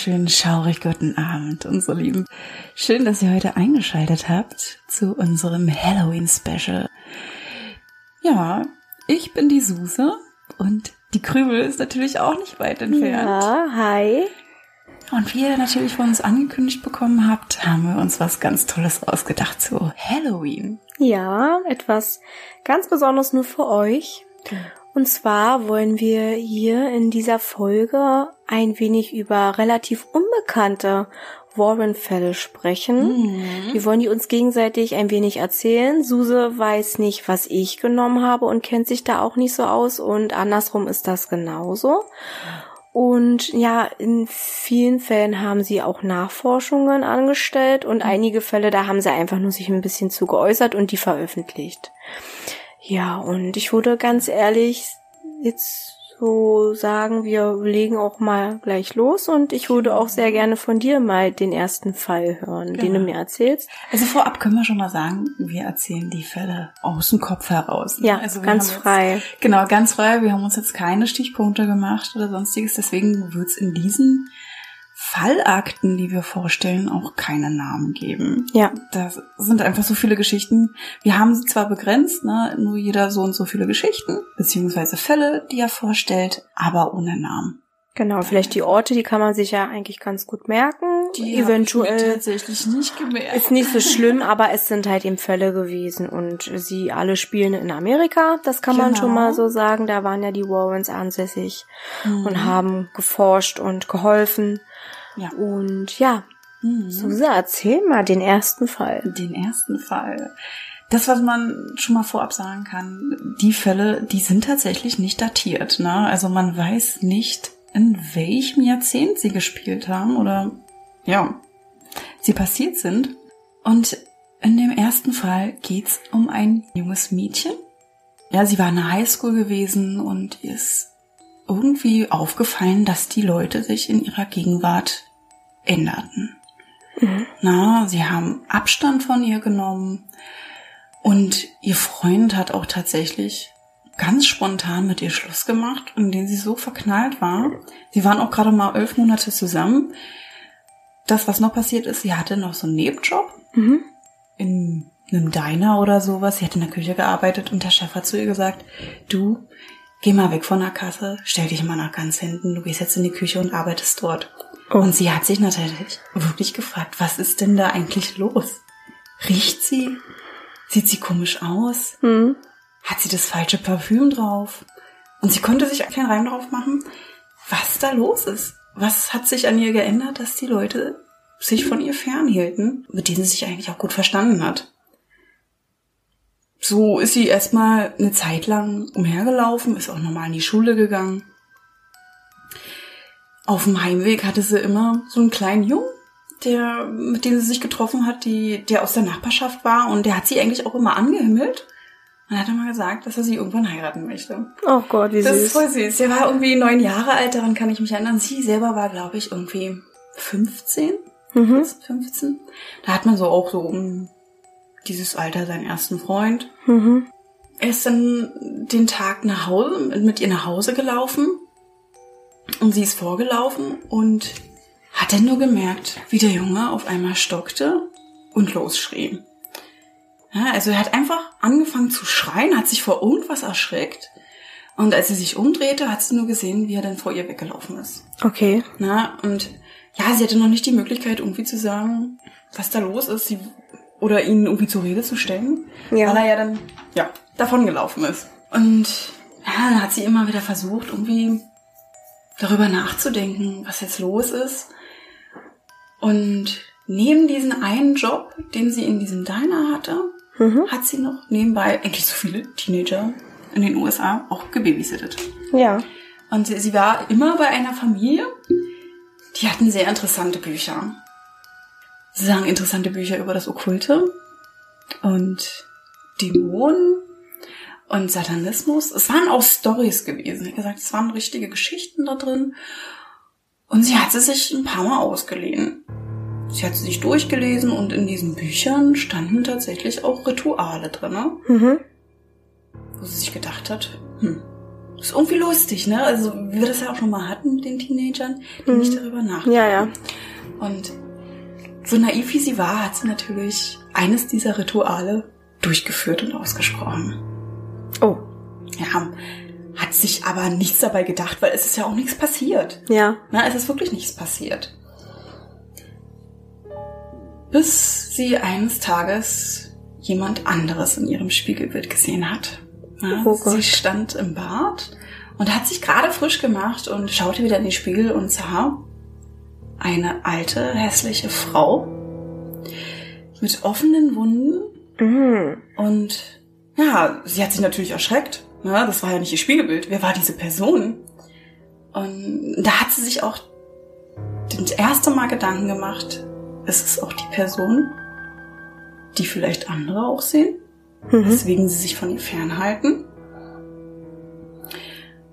wunderschönen, schaurig guten Abend, unsere Lieben. Schön, dass ihr heute eingeschaltet habt zu unserem Halloween-Special. Ja, ich bin die Suse und die Krümel ist natürlich auch nicht weit entfernt. Ja, hi. Und wie ihr natürlich von uns angekündigt bekommen habt, haben wir uns was ganz Tolles ausgedacht zu Halloween. Ja, etwas ganz Besonderes nur für euch. Und zwar wollen wir hier in dieser Folge ein wenig über relativ unbekannte Warren-Fälle sprechen. Mhm. Wir wollen die uns gegenseitig ein wenig erzählen. Suse weiß nicht, was ich genommen habe und kennt sich da auch nicht so aus und andersrum ist das genauso. Und ja, in vielen Fällen haben sie auch Nachforschungen angestellt und einige Fälle, da haben sie einfach nur sich ein bisschen zu geäußert und die veröffentlicht. Ja, und ich würde ganz ehrlich jetzt so sagen, wir legen auch mal gleich los und ich würde auch sehr gerne von dir mal den ersten Fall hören, den du Genau. mir erzählst. Also vorab können wir schon mal sagen, wir erzählen die Fälle aus dem Kopf heraus. ne? Ja, also ganz haben jetzt- frei. Genau, ganz frei. Wir haben uns jetzt keine Stichpunkte gemacht oder sonstiges. Deswegen wird es in diesen Fallakten, die wir vorstellen, auch keine Namen geben. Ja, Das sind einfach so viele Geschichten. Wir haben sie zwar begrenzt, ne, nur jeder so und so viele Geschichten, beziehungsweise Fälle, die er vorstellt, aber ohne Namen. genau. Vielleicht die Orte, die kann man sich ja eigentlich ganz gut merken. Eventuell tatsächlich nicht gemerkt. ist nicht so schlimm, aber es sind halt eben Fälle gewesen und sie alle spielen in Amerika. Das kann man Genau. schon mal so sagen. Da waren ja die Warrens ansässig Mhm. und haben geforscht und geholfen. Ja. Und ja, Mhm. Suse, erzähl mal den ersten Fall. den ersten Fall. Das, was man schon mal vorab sagen kann, die Fälle, die sind tatsächlich nicht datiert. Ne? Also man weiß nicht, in welchem Jahrzehnt sie gespielt haben oder ja, sie passiert sind. Und in dem ersten Fall geht's um ein junges Mädchen. Ja, sie war in der Highschool gewesen und ihr ist irgendwie aufgefallen, dass die Leute sich in ihrer Gegenwart änderten. Na, sie haben Abstand von ihr genommen und ihr Freund hat auch tatsächlich ganz spontan mit ihr Schluss gemacht, in den sie so verknallt war. Sie waren auch gerade mal elf Monate zusammen. Das, was noch passiert ist, sie hatte noch so einen Nebenjob Mhm. in einem Diner oder sowas. Sie hat in der Küche gearbeitet und der Chef hat zu ihr gesagt, du, geh mal weg von der Kasse, stell dich mal nach ganz hinten, du gehst jetzt in die Küche und arbeitest dort. Und sie hat sich natürlich wirklich gefragt, was ist denn da eigentlich los? Riecht sie? Sieht sie komisch aus? Mhm. Hat sie das falsche Parfüm drauf? Und sie konnte sich keinen Reim drauf machen, was da los ist. Was hat sich an ihr geändert, dass die Leute sich von ihr fernhielten, mit denen sie sich eigentlich auch gut verstanden hat. So ist sie erstmal eine Zeit lang umhergelaufen, ist auch normal in die Schule gegangen. Auf dem Heimweg hatte sie immer so einen kleinen Jungen, der, mit dem sie sich getroffen hat, die, der aus der Nachbarschaft war und der hat sie eigentlich auch immer angehimmelt. Und hat immer gesagt, dass er sie irgendwann heiraten möchte. Oh Gott, wie Das ist süß. voll süß. Der war irgendwie neun Jahre alt, daran kann ich mich erinnern. Sie selber war, glaube ich, irgendwie 15, Mhm. 15. Da hat man so auch so um dieses Alter seinen ersten Freund. Mhm. Er ist dann den Tag nach Hause, mit ihr nach Hause gelaufen. Und sie ist vorgelaufen und hat dann nur gemerkt, wie der Junge auf einmal stockte und losschrie. Ja, also er hat einfach angefangen zu schreien, hat sich vor irgendwas erschreckt. Und als sie sich umdrehte, hat sie nur gesehen, wie er dann vor ihr weggelaufen ist. Okay. Na, und ja, sie hatte noch nicht die Möglichkeit, irgendwie zu sagen, was da los ist, sie, oder ihn irgendwie zur Rede zu stellen, Ja. weil er ja dann, ja, davongelaufen ist. Und ja, dann hat sie immer wieder versucht, irgendwie darüber nachzudenken, was jetzt los ist. Und neben diesen einen Job, den sie in diesem Diner hatte, Mhm. hat sie noch nebenbei eigentlich so viele Teenager in den USA auch gebabysittet. Ja. Und sie, sie war immer bei einer Familie, die hatten sehr interessante Bücher. Sie sagen interessante Bücher über das Okkulte und Dämonen und Satanismus. Es waren auch Stories gewesen. Wie gesagt, es waren richtige Geschichten da drin. Und sie hat sie sich ein paar Mal ausgeliehen. Sie hat sie sich durchgelesen und in diesen Büchern standen tatsächlich auch Rituale drin, Mhm. wo sie sich gedacht hat, hm, ist irgendwie lustig, ne? Also, wie wir das ja auch schon mal hatten mit den Teenagern, die nicht darüber nachdenken. Ja, ja. Und so naiv wie sie war, hat sie natürlich eines dieser Rituale durchgeführt und ausgesprochen. Oh. Ja, hat sich aber nichts dabei gedacht, weil es ist ja auch nichts passiert. Ja. Na, es ist wirklich nichts passiert. Bis sie eines Tages jemand anderes in ihrem Spiegelbild gesehen hat. Ja, Oh sie stand im Bad und hat sich gerade frisch gemacht und schaute wieder in den Spiegel und sah eine alte, hässliche Frau mit offenen Wunden Mhm. und ja, sie hat sich natürlich erschreckt. Ja, das war ja nicht ihr Spiegelbild. Wer war diese Person? Und da hat sie sich auch das erste Mal Gedanken gemacht, ist es auch die Person, die vielleicht andere auch sehen, Mhm. weswegen sie sich von ihr fernhalten.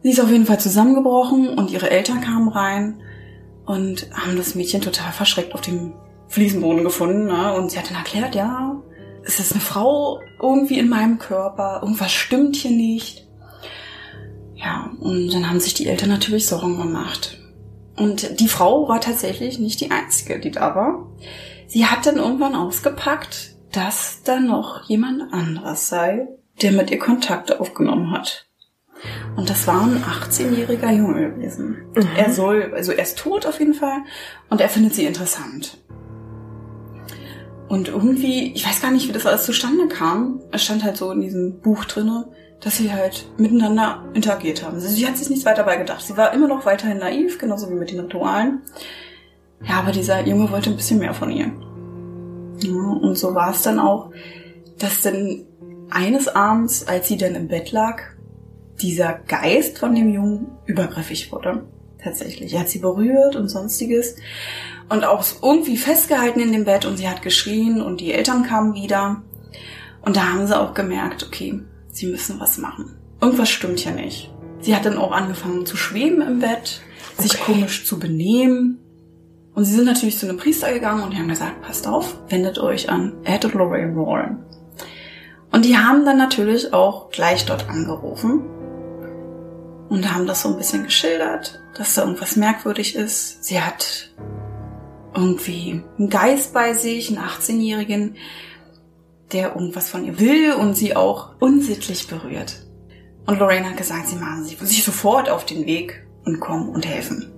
Sie ist auf jeden Fall zusammengebrochen und ihre Eltern kamen rein und haben das Mädchen total verschreckt auf dem Fliesenboden gefunden. Ne? Und sie hat dann erklärt, ja, ist eine Frau irgendwie in meinem Körper, irgendwas stimmt hier nicht. Ja, und dann haben sich die Eltern natürlich Sorgen gemacht. Und die Frau war tatsächlich nicht die einzige, die da war. Sie hat dann irgendwann ausgepackt, dass da noch jemand anderes sei, der mit ihr Kontakt aufgenommen hat. Und das war ein 18-jähriger Junge gewesen. Er soll, also er ist tot auf jeden Fall und er findet sie interessant. Und irgendwie, ich weiß gar nicht, wie das alles zustande kam. Es stand halt so in diesem Buch drinne, dass sie halt miteinander interagiert haben. Also sie hat sich nichts weiter dabei gedacht. Sie war immer noch weiterhin naiv, genauso wie mit den Ritualen. Ja, aber dieser Junge wollte ein bisschen mehr von ihr. Ja, und so war es dann auch, dass dann eines Abends, als sie dann im Bett lag, dieser Geist von dem Jungen übergriffig wurde. Tatsächlich. Er hat sie berührt und sonstiges. Und auch irgendwie festgehalten in dem Bett und sie hat geschrien und die Eltern kamen wieder. Und da haben sie auch gemerkt, okay, sie müssen was machen. Irgendwas stimmt hier nicht. Sie hat dann auch angefangen zu schweben im Bett, sich Okay. komisch zu benehmen. Und sie sind natürlich zu einem Priester gegangen und die haben gesagt, passt auf, wendet euch an Ed und Lorraine Warren. Und die haben dann natürlich auch gleich dort angerufen und haben das so ein bisschen geschildert, dass da irgendwas merkwürdig ist. Sie hat irgendwie einen Geist bei sich, einen 18-Jährigen, der irgendwas von ihr will und sie auch unsittlich berührt. Und Lorraine hat gesagt, sie machen sich, sofort auf den Weg und kommen und helfen.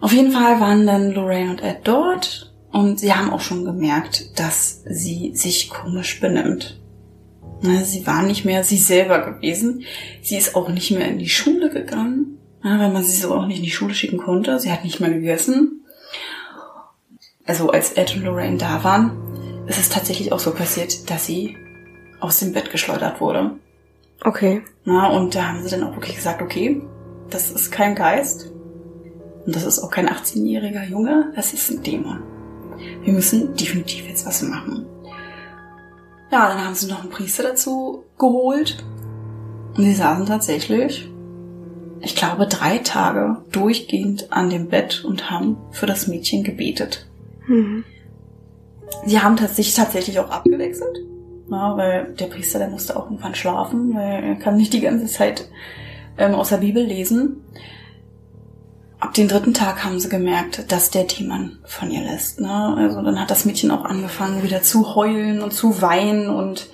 Auf jeden Fall waren dann Lorraine und Ed dort und sie haben auch schon gemerkt, dass sie sich komisch benimmt. Na, Sie war nicht mehr sie selber gewesen. Sie ist auch nicht mehr in die Schule gegangen, weil man sie so auch nicht in die Schule schicken konnte. Sie hat nicht mehr gegessen. Also als Ed und Lorraine da waren, ist es tatsächlich auch so passiert, dass sie aus dem Bett geschleudert wurde. Okay. Na, und da haben sie dann auch wirklich gesagt, okay, das ist kein Geist. Und das ist auch kein 18-jähriger Junge, das ist ein Dämon. Wir müssen definitiv jetzt was machen. Ja, dann haben sie noch einen Priester dazu geholt. Und sie saßen tatsächlich, ich glaube, drei Tage durchgehend an dem Bett und haben für das Mädchen gebetet. Mhm. Sie haben sich tatsächlich auch abgewechselt. Ja, weil der Priester, der musste auch irgendwann schlafen, weil er kann nicht die ganze Zeit ähm, aus der Bibel lesen. Ab den dritten Tag haben sie gemerkt, dass der Dämon von ihr lässt. Ne? Also dann hat das Mädchen auch angefangen, wieder zu heulen und zu weinen und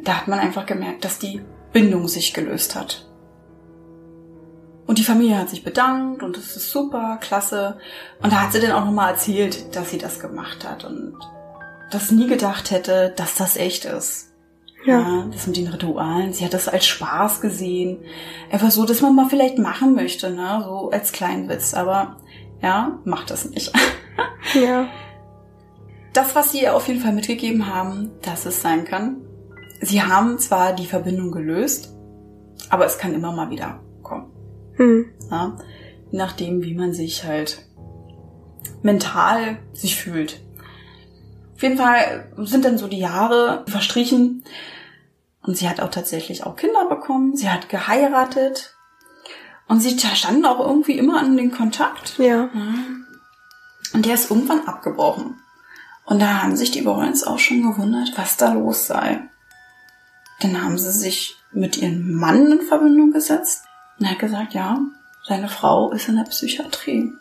da hat man einfach gemerkt, dass die Bindung sich gelöst hat. Und die Familie hat sich bedankt und das ist super, klasse. Und da hat sie dann auch nochmal erzählt, dass sie das gemacht hat und das nie gedacht hätte, dass das echt ist. Ja. das mit den Ritualen. Sie hat das als Spaß gesehen. Einfach so, dass man mal vielleicht machen möchte, ne? So als Kleinwitz. Aber ja, macht das nicht. Ja. Das, was sie ihr auf jeden Fall mitgegeben haben, dass es sein kann. Sie haben zwar die Verbindung gelöst, aber es kann immer mal wieder. Mhm. Ja? Je nachdem, wie man sich halt mental sich fühlt. Auf jeden Fall sind dann so die Jahre verstrichen und sie hat auch tatsächlich auch Kinder bekommen. Sie hat geheiratet und sie standen auch irgendwie immer an den Kontakt. Ja. Und der ist irgendwann abgebrochen. Und da haben sich die Warrens auch schon gewundert, was da los sei. Dann haben sie sich mit ihrem Mann in Verbindung gesetzt und er hat gesagt, ja, seine Frau ist in der Psychiatrie.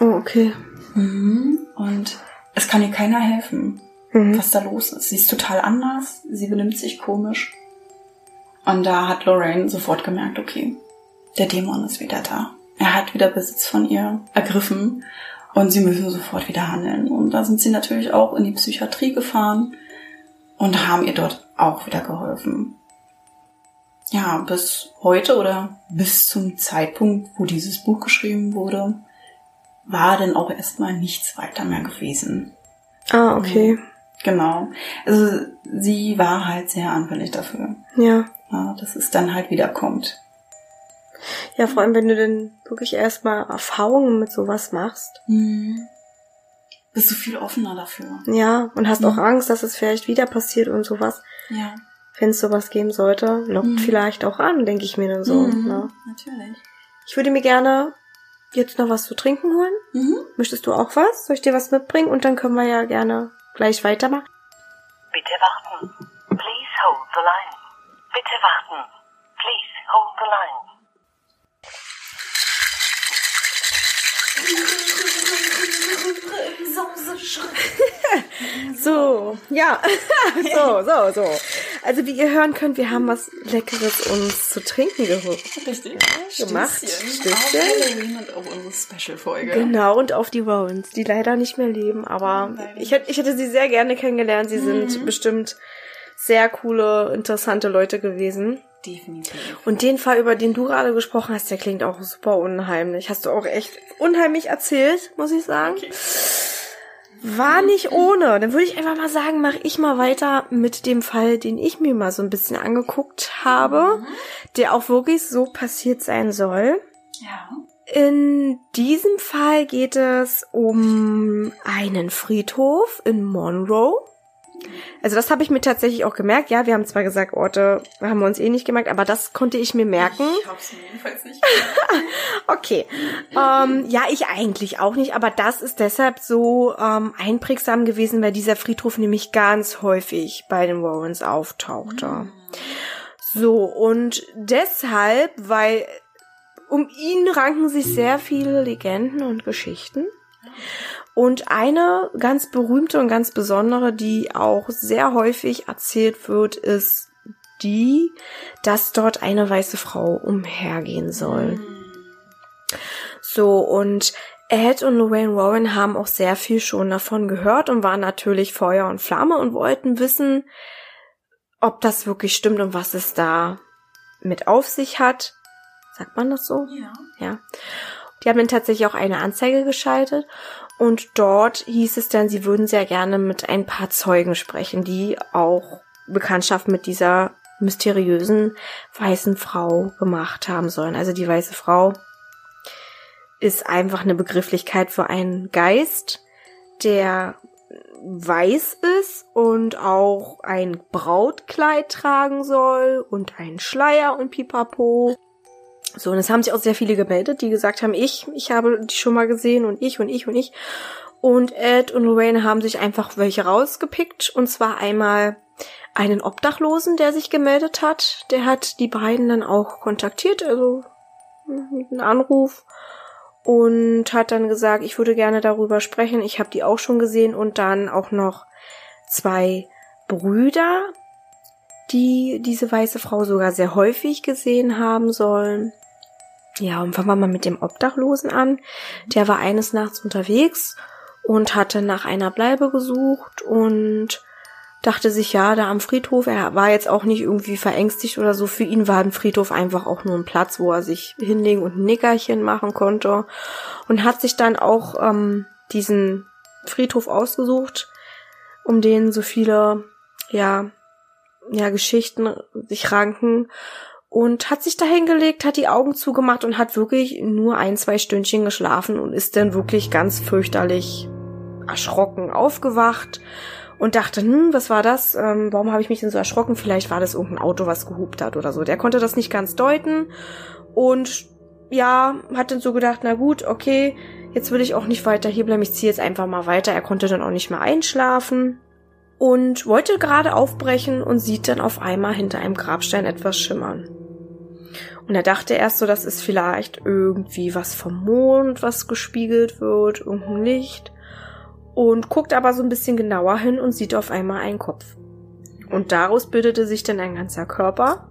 Oh, okay. Mhm. Und es kann ihr keiner helfen, Mhm. was da los ist. Sie ist total anders, sie benimmt sich komisch. Und da hat Lorraine sofort gemerkt, okay, der Dämon ist wieder da. Er hat wieder Besitz von ihr ergriffen und sie müssen sofort wieder handeln. Und da sind sie natürlich auch in die Psychiatrie gefahren und haben ihr dort auch wieder geholfen. Ja, bis heute oder bis zum Zeitpunkt, wo dieses Buch geschrieben wurde, war dann auch erstmal nichts weiter mehr gewesen. Ah, okay. Genau. Also sie war halt sehr anfällig dafür, Ja. ja, dass es dann halt wieder kommt. Ja, vor allem, wenn du denn wirklich erstmal Erfahrungen mit sowas machst. Bist du viel offener dafür. Ja, und hast Mhm. auch Angst, dass es vielleicht wieder passiert und sowas. Ja. Wenn es sowas geben sollte, lockt Mhm. vielleicht auch an, denke ich mir dann so. Mhm, Ne? Natürlich. Ich würde mir gerne jetzt noch was zu trinken holen. Mhm. Möchtest du auch was? Soll ich dir was mitbringen? Und dann können wir ja gerne gleich weitermachen. Bitte warten. Please hold the line. Bitte warten. Please hold the line. So, ja. so, so, so. Also wie ihr hören könnt, wir haben was Leckeres uns zu trinken geholt. Richtig. Gemacht. Stößchen. Auf Halloween und auf unsere Special-Folge. Genau, und auf die Rowans, die leider nicht mehr leben, aber ich hätte, ich hätte sie sehr gerne kennengelernt. Sie sind bestimmt sehr coole, interessante Leute gewesen. Definitiv. Und den Fall, über den du gerade gesprochen hast, der klingt auch super unheimlich. Hast du auch echt unheimlich erzählt, muss ich sagen. War nicht ohne. Dann würde ich einfach mal sagen, mache ich mal weiter mit dem Fall, den ich mir mal so ein bisschen angeguckt habe, der auch wirklich so passiert sein soll. Ja. In diesem Fall geht es um einen Friedhof in Monroe. Also das habe ich mir tatsächlich auch gemerkt. Ja, wir haben zwar gesagt, Orte haben wir uns eh nicht gemerkt, aber das konnte ich mir merken. Ich hab's mir jedenfalls nicht. Okay. Ähm, ja, ich eigentlich auch nicht, aber das ist deshalb so ähm, einprägsam gewesen, weil dieser Friedhof nämlich ganz häufig bei den Warrens auftauchte. So, und deshalb, weil um ihn ranken sich sehr viele Legenden und Geschichten. Und eine ganz berühmte und ganz besondere, die auch sehr häufig erzählt wird, ist die, dass dort eine weiße Frau umhergehen soll. So, und Ed und Lorraine Warren haben auch sehr viel schon davon gehört und waren natürlich Feuer und Flamme und wollten wissen, ob das wirklich stimmt und was es da mit auf sich hat. Sagt man das so? Ja. Ja. Die haben dann tatsächlich auch eine Anzeige geschaltet und dort hieß es dann, sie würden sehr gerne mit ein paar Zeugen sprechen, die auch Bekanntschaft mit dieser mysteriösen weißen Frau gemacht haben sollen. Also die weiße Frau ist einfach eine Begrifflichkeit für einen Geist, der weiß ist und auch ein Brautkleid tragen soll und einen Schleier und Pipapo. So, und es haben sich auch sehr viele gemeldet, die gesagt haben, ich, ich habe die schon mal gesehen und ich und ich und ich. Und Ed und Lorraine haben sich einfach welche rausgepickt. Und zwar einmal einen Obdachlosen, der sich gemeldet hat. Der hat die beiden dann auch kontaktiert, also mit einem Anruf. Und hat dann gesagt, ich würde gerne darüber sprechen. Ich habe die auch schon gesehen. Und dann auch noch zwei Brüder, die diese weiße Frau sogar sehr häufig gesehen haben sollen. Ja, und fangen wir mal mit dem Obdachlosen an. Der war eines Nachts unterwegs und hatte nach einer Bleibe gesucht und dachte sich, ja, da am Friedhof, er war jetzt auch nicht irgendwie verängstigt oder so. Für ihn war ein Friedhof einfach auch nur ein Platz, wo er sich hinlegen und ein Nickerchen machen konnte. Und hat sich dann auch ähm, diesen Friedhof ausgesucht, um den so viele, ja, ja, Geschichten sich ranken und hat sich da hingelegt, hat die Augen zugemacht und hat wirklich nur ein, zwei Stündchen geschlafen und ist dann wirklich ganz fürchterlich erschrocken aufgewacht und dachte, hm, was war das? Ähm, warum habe ich mich denn so erschrocken? Vielleicht war das irgendein Auto, was gehupt hat oder so. Der konnte das nicht ganz deuten und ja, hat dann so gedacht, na gut, okay, jetzt will ich auch nicht weiter hier bleiben, ich ziehe jetzt einfach mal weiter. Er konnte dann auch nicht mehr einschlafen. Und wollte gerade aufbrechen und sieht dann auf einmal hinter einem Grabstein etwas schimmern. Und er dachte erst so, das ist vielleicht irgendwie was vom Mond, was gespiegelt wird, irgendein Licht. Und guckt aber so ein bisschen genauer hin und sieht auf einmal einen Kopf. Und daraus bildete sich dann ein ganzer Körper.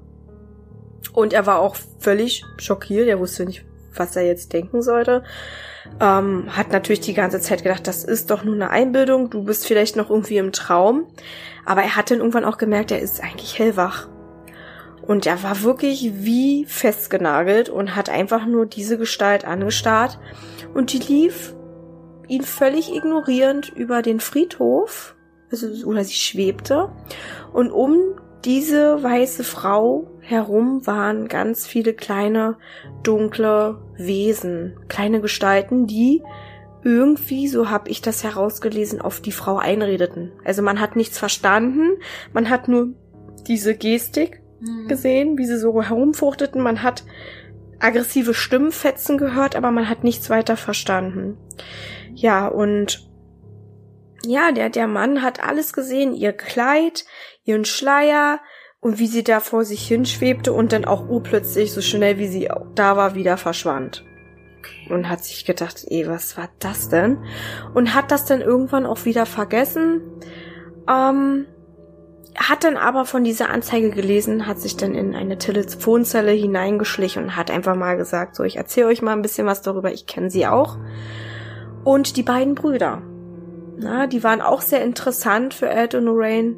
Und er war auch völlig schockiert. Er wusste nicht, was er jetzt denken sollte. Ähm, hat natürlich die ganze Zeit gedacht, das ist doch nur eine Einbildung. Du bist vielleicht noch irgendwie im Traum. Aber er hat dann irgendwann auch gemerkt, er ist eigentlich hellwach. Und er war wirklich wie festgenagelt und hat einfach nur diese Gestalt angestarrt. Und die lief ihn völlig ignorierend über den Friedhof. Also, oder sie schwebte. Und um diese weiße Frau herum waren ganz viele kleine, dunkle Wesen, kleine Gestalten, die irgendwie, so habe ich das herausgelesen, auf die Frau einredeten. Also man hat nichts verstanden, man hat nur diese Gestik mhm. gesehen, wie sie so herumfuchteten. Man hat aggressive Stimmfetzen gehört, aber man hat nichts weiter verstanden. Ja, und ja, der, der Mann hat alles gesehen, ihr Kleid, ihren Schleier und wie sie da vor sich hinschwebte und dann auch urplötzlich, so schnell wie sie da war, wieder verschwand. Und hat sich gedacht, ey, was war das denn? Und hat das dann irgendwann auch wieder vergessen. Ähm, hat dann aber von dieser Anzeige gelesen, hat sich dann in eine Telefonzelle hineingeschlichen und hat einfach mal gesagt, so, ich erzähle euch mal ein bisschen was darüber, ich kenne sie auch. Und die beiden Brüder, na, die waren auch sehr interessant für Ed und Lorraine.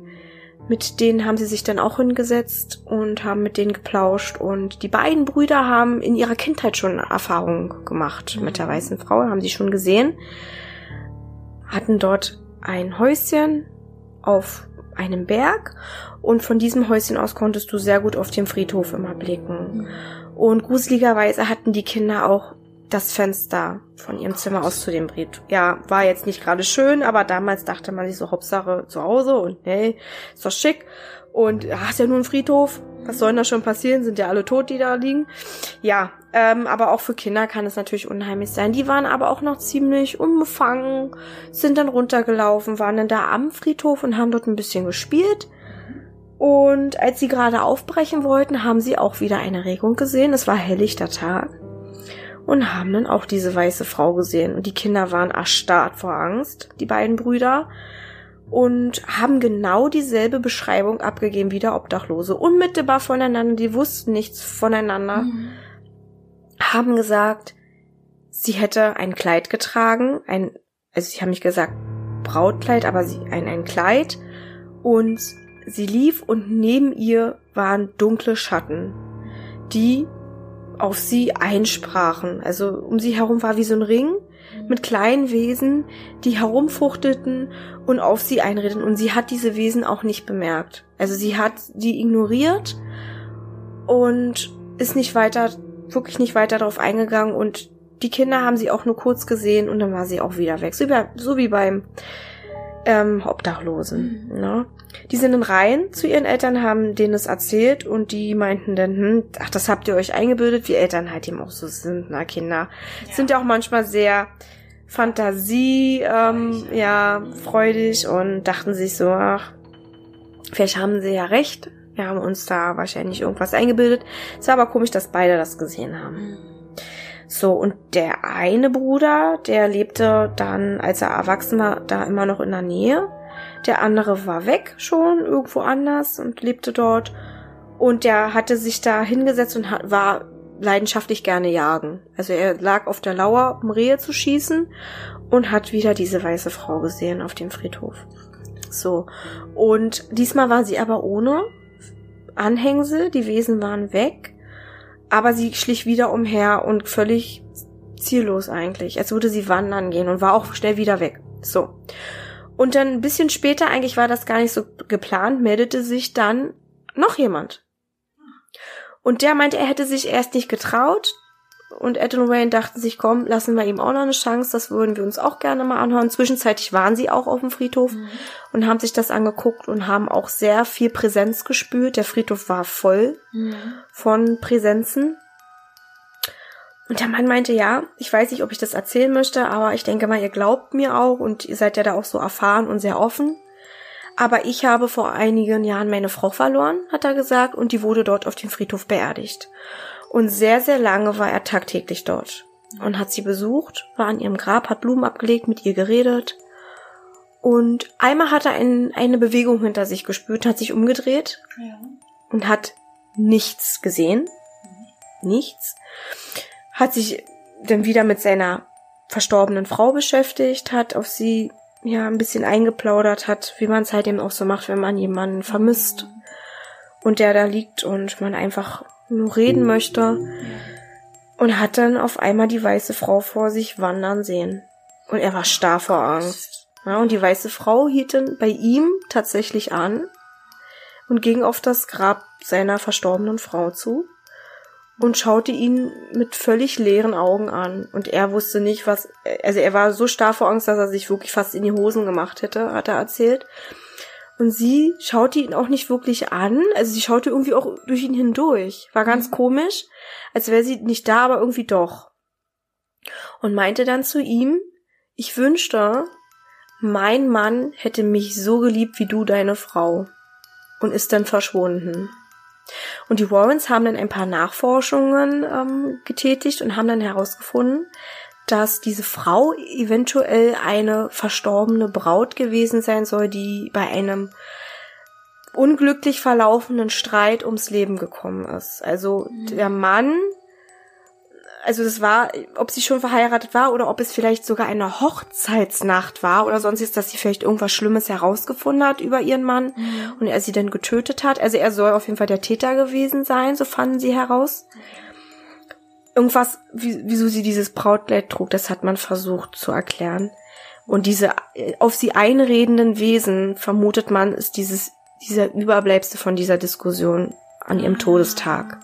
Mit denen haben sie sich dann auch hingesetzt und haben mit denen geplauscht. Und die beiden Brüder haben in ihrer Kindheit schon Erfahrungen gemacht mit der weißen Frau, haben sie schon gesehen. Hatten dort ein Häuschen auf einem Berg und von diesem Häuschen aus konntest du sehr gut auf den Friedhof immer blicken. Mhm. Und gruseligerweise hatten die Kinder auch das Fenster von ihrem Zimmer aus zu dem Friedhof. Ja, war jetzt nicht gerade schön, aber damals dachte man sich so, Hauptsache zu Hause und hey, ist doch schick. Und ja, ist ja nur ein Friedhof. Was soll denn da schon passieren? Sind ja alle tot, die da liegen. Ja, ähm, aber auch für Kinder kann es natürlich unheimlich sein. Die waren aber auch noch ziemlich unbefangen, sind dann runtergelaufen, waren dann da am Friedhof und haben dort ein bisschen gespielt. Und als sie gerade aufbrechen wollten, haben sie auch wieder eine Regung gesehen. Es war helllichter Tag. Und haben dann auch diese weiße Frau gesehen. Und die Kinder waren erstarrt vor Angst, die beiden Brüder und haben genau dieselbe Beschreibung abgegeben wie der Obdachlose. Unmittelbar voneinander, die wussten nichts voneinander. Mhm haben gesagt, sie hätte ein Kleid getragen, ein, also sie haben nicht gesagt Brautkleid, aber sie, ein, ein Kleid und sie lief und neben ihr waren dunkle Schatten, die auf sie einsprachen. Also um sie herum war wie so ein Ring mit kleinen Wesen, die herumfuchtelten und auf sie einredeten. Und sie hat diese Wesen auch nicht bemerkt. Also sie hat die ignoriert und ist nicht weiter wirklich nicht weiter darauf eingegangen und die Kinder haben sie auch nur kurz gesehen und dann war sie auch wieder weg. So wie, so wie beim ähm, Obdachlosen. Mhm. Ne? Die sind dann rein zu ihren Eltern, haben denen es erzählt und die meinten dann, hm, ach, das habt ihr euch eingebildet, wie Eltern halt eben auch so sind, na Kinder. Ja. Sind ja auch manchmal sehr Fantasie, ähm, ja, freudig und dachten sich so, ach, vielleicht haben sie ja recht, wir haben uns da wahrscheinlich irgendwas eingebildet. Es war aber komisch, dass beide das gesehen haben. So, und der eine Bruder, der lebte dann, als er erwachsen war, da immer noch in der Nähe. Der andere war weg schon, irgendwo anders und lebte dort. Und der hatte sich da hingesetzt und war leidenschaftlich gerne jagen. Also er lag auf der Lauer, um Rehe zu schießen und hat wieder diese weiße Frau gesehen auf dem Friedhof. So. Und diesmal war sie aber ohne Anhängsel, die Wesen waren weg, aber sie schlich wieder umher und völlig ziellos eigentlich, als würde sie wandern gehen und war auch schnell wieder weg. So. Und dann ein bisschen später, eigentlich war das gar nicht so geplant, meldete sich dann noch jemand. Und der meinte, er hätte sich erst nicht getraut, und Ed und Wayne dachten sich, komm, lassen wir ihm auch noch eine Chance, das würden wir uns auch gerne mal anhören. Zwischenzeitlich waren sie auch auf dem Friedhof mhm. und haben sich das angeguckt und haben auch sehr viel Präsenz gespürt. Der Friedhof war voll mhm. von Präsenzen. Und der Mann meinte, ja, ich weiß nicht, ob ich das erzählen möchte, aber ich denke mal, ihr glaubt mir auch und ihr seid ja da auch so erfahren und sehr offen. Aber ich habe vor einigen Jahren meine Frau verloren, hat er gesagt, und die wurde dort auf dem Friedhof beerdigt. Und sehr, sehr lange war er tagtäglich dort und hat sie besucht, war an ihrem Grab, hat Blumen abgelegt, mit ihr geredet. Und einmal hat er ein, eine Bewegung hinter sich gespürt, hat sich umgedreht Ja. und hat nichts gesehen. Nichts. Hat sich dann wieder mit seiner verstorbenen Frau beschäftigt, hat auf sie ja ein bisschen eingeplaudert, hat, wie man es halt eben auch so macht, wenn man jemanden vermisst und der da liegt und man einfach nur reden möchte. Und hat dann auf einmal die weiße Frau vor sich wandern sehen. Und er war starr vor Angst. Ja, und die weiße Frau hielt dann bei ihm tatsächlich an und ging auf das Grab seiner verstorbenen Frau zu und schaute ihn mit völlig leeren Augen an. Und er wusste nicht, was, also er war so starr vor Angst, dass er sich wirklich fast in die Hosen gemacht hätte, hat er erzählt. Und sie schaute ihn auch nicht wirklich an, also sie schaute irgendwie auch durch ihn hindurch. War ganz komisch, als wäre sie nicht da, aber irgendwie doch. Und meinte dann zu ihm, ich wünschte, mein Mann hätte mich so geliebt wie du deine Frau. Und ist dann verschwunden. Und die Warrens haben dann ein paar Nachforschungen ähm, getätigt und haben dann herausgefunden, dass diese Frau eventuell eine verstorbene Braut gewesen sein soll, die bei einem unglücklich verlaufenden Streit ums Leben gekommen ist. Also der Mann, also das war, ob sie schon verheiratet war oder ob es vielleicht sogar eine Hochzeitsnacht war oder sonst ist, dass sie vielleicht irgendwas Schlimmes herausgefunden hat über ihren Mann und er sie dann getötet hat. Also er soll auf jeden Fall der Täter gewesen sein, so fanden sie heraus. Irgendwas, wie, wieso sie dieses Brautkleid trug, das hat man versucht zu erklären. Und diese äh, auf sie einredenden Wesen, vermutet man, ist dieses, dieser Überbleibsel von dieser Diskussion an ihrem Todestag.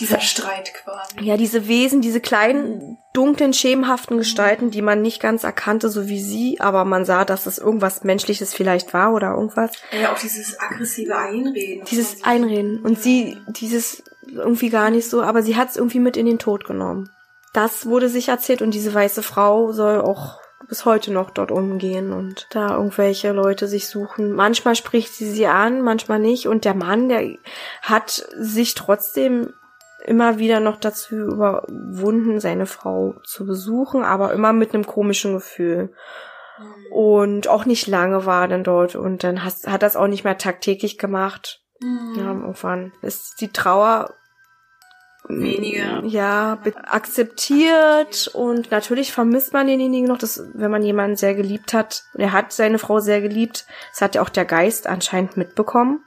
Dieser Streit quasi. Ja, diese Wesen, diese kleinen, dunklen, schemenhaften Gestalten, die man nicht ganz erkannte, so wie sie, aber man sah, dass es irgendwas Menschliches vielleicht war oder irgendwas. Ja, auch dieses aggressive Einreden. Dieses Einreden. Und sie, dieses irgendwie gar nicht so, aber sie hat es irgendwie mit in den Tod genommen. Das wurde sich erzählt und diese weiße Frau soll auch bis heute noch dort umgehen und da irgendwelche Leute sich suchen. Manchmal spricht sie sie an, manchmal nicht. Und der Mann, der hat sich trotzdem immer wieder noch dazu überwunden, seine Frau zu besuchen, aber immer mit einem komischen Gefühl. Und auch nicht lange war er dann dort und dann hat, hat das auch nicht mehr tagtäglich gemacht. Ja, irgendwann ist die Trauer Weniger. ja be- akzeptiert und natürlich vermisst man denjenigen noch, dass wenn man jemanden sehr geliebt hat, er hat seine Frau sehr geliebt, das hat ja auch der Geist anscheinend mitbekommen.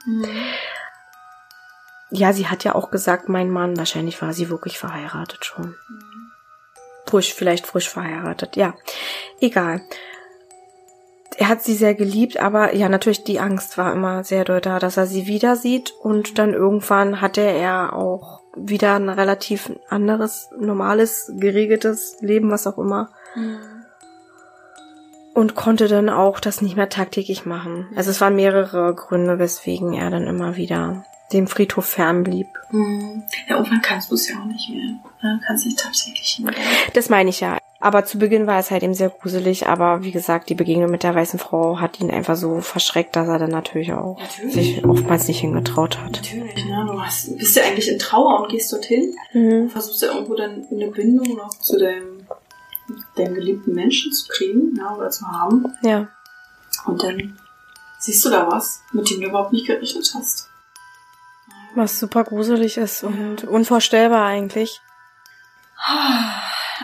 Ja, sie hat ja auch gesagt, mein Mann, wahrscheinlich war sie wirklich verheiratet schon. Frisch, vielleicht frisch verheiratet, ja. Egal. Er hat sie sehr geliebt, aber ja, natürlich die Angst war immer sehr doll da, dass er sie wieder sieht und dann irgendwann hatte er auch wieder ein relativ anderes, normales, geregeltes Leben, was auch immer. Und konnte dann auch das nicht mehr tagtäglich machen. Also es waren mehrere Gründe, weswegen er dann immer wieder dem Friedhof fernblieb. Mhm. Ja, irgendwann kannst du es ja auch nicht mehr. Ja, kannst nicht tagtäglich hingehen. Das meine ich ja. Aber zu Beginn war es halt eben sehr gruselig, aber wie gesagt, die Begegnung mit der weißen Frau hat ihn einfach so verschreckt, dass er dann natürlich auch Natürlich. sich oftmals nicht hingetraut hat. Natürlich, ne? Du hast, bist ja eigentlich in Trauer und gehst dorthin. Mhm. Versuchst ja irgendwo dann eine Bindung noch zu deinem, deinem geliebten Menschen zu kriegen, ja, oder zu haben. Ja. Und dann siehst du da was, mit dem du überhaupt nicht gerechnet hast. Was super gruselig ist und unvorstellbar eigentlich.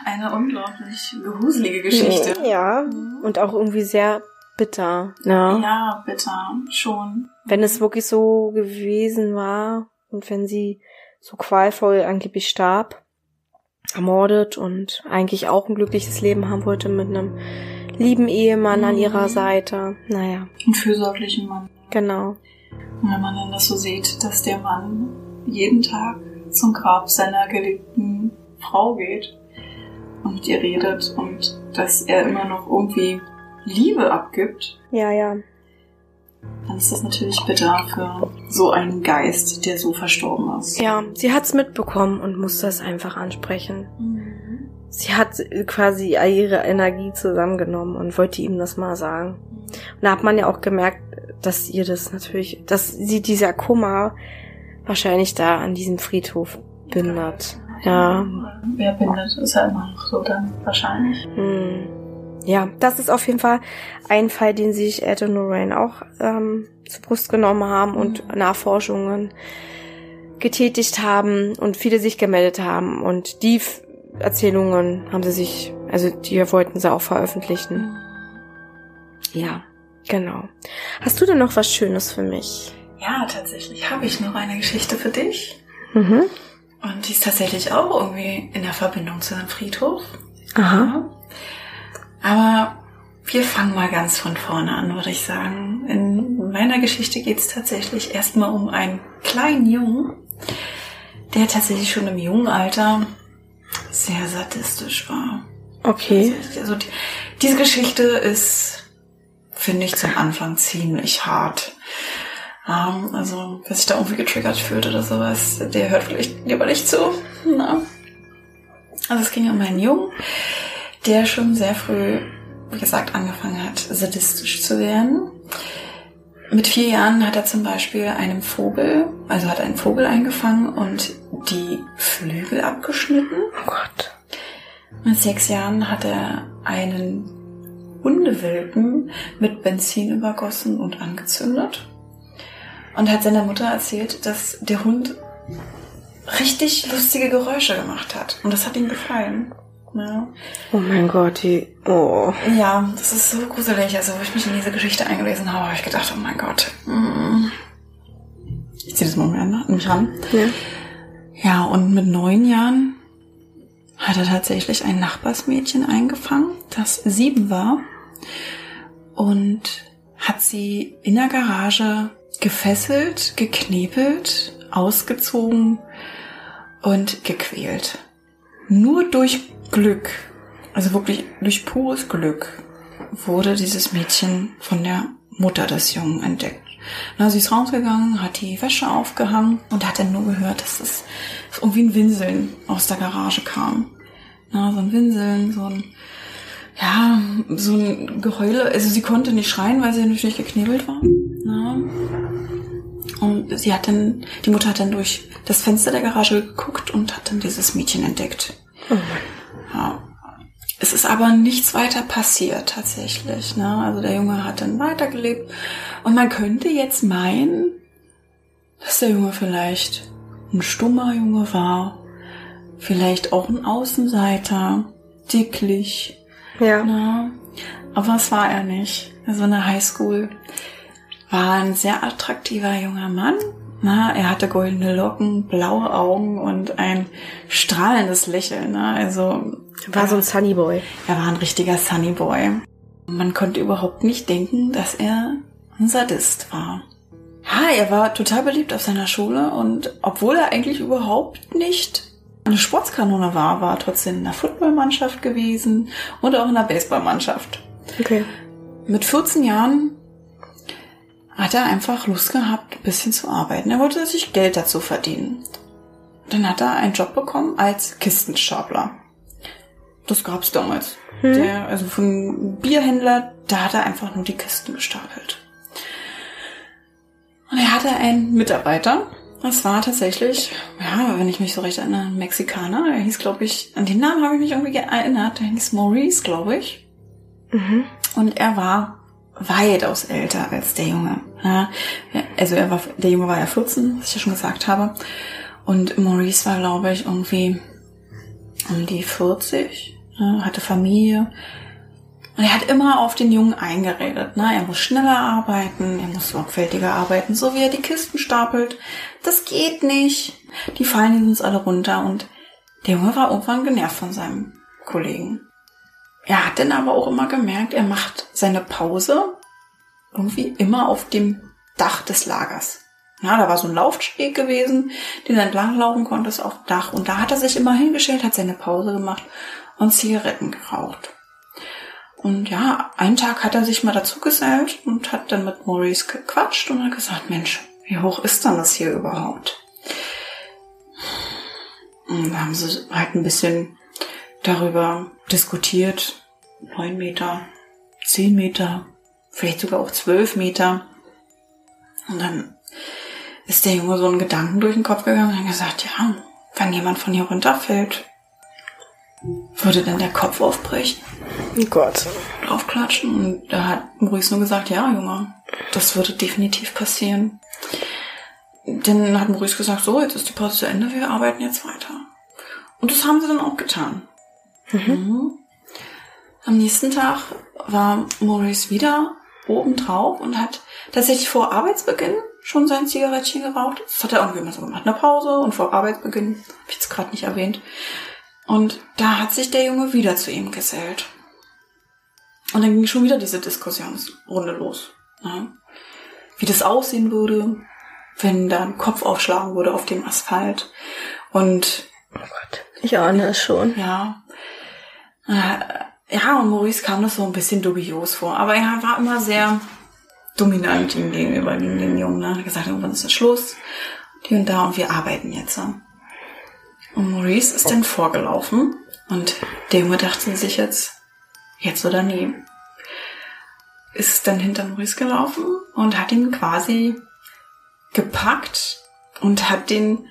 Eine unglaublich gruselige Geschichte. Ja. Und auch irgendwie sehr bitter. Ja. Ja, bitter, schon. Wenn es wirklich so gewesen war und wenn sie so qualvoll angeblich starb, ermordet und eigentlich auch ein glückliches Leben haben wollte mit einem lieben Ehemann an ihrer Seite. Naja, Einen fürsorglichen Mann. genau. Und wenn man dann das so sieht, dass der Mann jeden Tag zum Grab seiner geliebten Frau geht und mit ihr redet und dass er immer noch irgendwie Liebe abgibt, Ja, ja. dann ist das natürlich bitter für so einen Geist, der so verstorben ist. Ja, sie hat's mitbekommen und musste es einfach ansprechen. Sie hat quasi all ihre Energie zusammengenommen und wollte ihm das mal sagen. Und da hat man ja auch gemerkt, dass ihr das natürlich, dass sie dieser Kummer wahrscheinlich da an diesem Friedhof bindet. Ja. Wer bindet, ist ja immer noch so dann wahrscheinlich. Hm. Ja, das ist auf jeden Fall ein Fall, den sich Ed und Lorraine auch ähm, zur Brust genommen haben und Mhm. Nachforschungen getätigt haben und viele sich gemeldet haben. Und die F- Erzählungen haben sie sich, also die wollten sie auch veröffentlichen. Ja, genau. Hast du denn noch was Schönes für mich? Ja, tatsächlich habe ich noch eine Geschichte für dich. Mhm. Und die ist tatsächlich auch irgendwie in der Verbindung zu einem Friedhof. Aha. Aber wir fangen mal ganz von vorne an, würde ich sagen. In meiner Geschichte geht es tatsächlich erstmal um einen kleinen Jungen, der tatsächlich schon im jungen Alter sehr sadistisch war. Okay. Also die, diese Geschichte ist, finde ich, zum Anfang ziemlich hart. Ähm, also, wer sich da irgendwie getriggert fühlt oder sowas, der hört vielleicht lieber nicht zu. Na? Also es ging um einen Jungen, der schon sehr früh, wie gesagt, angefangen hat, sadistisch zu werden. Mit vier Jahren hat er zum Beispiel einem Vogel, also hat er einen Vogel eingefangen und die Flügel abgeschnitten. Oh Gott. Mit sechs Jahren hat er einen Hundewelpen mit Benzin übergossen und angezündet. Und hat seiner Mutter erzählt, dass der Hund richtig lustige Geräusche gemacht hat. Und das hat ihm gefallen. Ja. Oh mein Gott, die. Oh. Ja, das ist so gruselig. Also, wo ich mich in diese Geschichte eingelesen habe, habe ich gedacht, oh mein Gott. mm. Ich ziehe das mal mehr an mich ran. Ja. Ja, und mit neun Jahren hat er tatsächlich ein Nachbarsmädchen eingefangen, das sieben war. Und hat sie in der Garage gefesselt, geknebelt, ausgezogen und gequält. Nur durch Glück, also wirklich durch pures Glück, wurde dieses Mädchen von der Mutter des Jungen entdeckt. Na, sie ist rausgegangen, hat die Wäsche aufgehangen und hat dann nur gehört, dass es irgendwie ein Winseln aus der Garage kam. Na, so ein Winseln, so ein, ja, so ein Geheule. Also sie konnte nicht schreien, weil sie natürlich geknebelt war. Na. Und sie hat dann, die Mutter hat dann durch das Fenster der Garage geguckt und hat dann dieses Mädchen entdeckt. Oh. Ja. Es ist aber nichts weiter passiert tatsächlich. Ne? Also der Junge hat dann weitergelebt. Und man könnte jetzt meinen, dass der Junge vielleicht ein stummer Junge war. Vielleicht auch ein Außenseiter. Dicklich. Ja. Ne? Aber es war er nicht. Also in der Highschool war ein sehr attraktiver junger Mann. Na, er hatte goldene Locken, blaue Augen und ein strahlendes Lächeln. Ne? Also War so ein Sunnyboy. er war ein richtiger Sunnyboy. Man konnte überhaupt nicht denken, dass er ein Sadist war. Ja, er war total beliebt auf seiner Schule und obwohl er eigentlich überhaupt nicht eine Sportskanone war, war er trotzdem in der Footballmannschaft gewesen und auch in der Baseballmannschaft. Okay. Mit 14 Jahren hat er einfach Lust gehabt, ein bisschen zu arbeiten. Er wollte sich Geld dazu verdienen. Dann hat er einen Job bekommen als Kistenstapler. Das gab's damals. Der, also von Bierhändler, da hat er einfach nur die Kisten gestapelt. Und er hatte einen Mitarbeiter. Das war tatsächlich, ja, wenn ich mich so recht erinnere, ein Mexikaner. Er hieß, glaube ich, an den Namen habe ich mich irgendwie erinnert. Der hieß Maurice, glaube ich. Mhm. Und er war weitaus älter als der Junge. Ja, also er war, der Junge war ja 14, was ich ja schon gesagt habe. Und Maurice war, glaube ich, irgendwie um die 40, ne, hatte Familie. Und er hat immer auf den Jungen eingeredet. Ne? Er muss schneller arbeiten, er muss sorgfältiger arbeiten, so wie er die Kisten stapelt. Das geht nicht. Die fallen uns alle runter. Und der Junge war irgendwann genervt von seinem Kollegen. Er hat dann aber auch immer gemerkt, er macht seine Pause irgendwie immer auf dem Dach des Lagers. Ja, da war so ein Laufsteg gewesen, den er entlang laufen konnte, auf dem Dach. Und da hat er sich immer hingestellt, hat seine Pause gemacht und Zigaretten geraucht. Und ja, einen Tag hat er sich mal dazu gesellt und hat dann mit Maurice gequatscht und hat gesagt, Mensch, wie hoch ist denn das hier überhaupt? Und da haben sie halt ein bisschen darüber diskutiert. Neun Meter, zehn Meter, vielleicht sogar auch zwölf Meter. Und dann ist der Junge so einen Gedanken durch den Kopf gegangen und hat gesagt, ja, wenn jemand von hier runterfällt, würde dann der Kopf aufbrechen, Oh Gott. draufklatschen. Und da hat Maurice nur gesagt, ja, Junge, das würde definitiv passieren. Dann hat Maurice gesagt, so, jetzt ist die Pause zu Ende, wir arbeiten jetzt weiter. Und das haben sie dann auch getan. Mhm. Am nächsten Tag war Maurice wieder oben drauf und hat tatsächlich vor Arbeitsbeginn schon sein Zigarettchen geraucht. Das hat er irgendwie immer so gemacht. Eine Pause und vor Arbeitsbeginn, hab ich jetzt gerade nicht erwähnt. Und da hat sich der Junge wieder zu ihm gesellt. Und dann ging schon wieder diese Diskussionsrunde los. Ne? Wie das aussehen würde, wenn da ein Kopf aufschlagen würde auf dem Asphalt. Und Oh Gott. Ich ahne es schon. ja, äh, ja, und Maurice kam das so ein bisschen dubios vor. Aber er war immer sehr dominant ihm gegenüber gegen den Jungen. Ne? Er hat gesagt, irgendwann ist das Schluss. Hier und da und wir arbeiten jetzt. Und Maurice ist dann vorgelaufen und der Junge dachte sich jetzt, jetzt oder nie. Ist dann hinter Maurice gelaufen und hat ihn quasi gepackt und hat den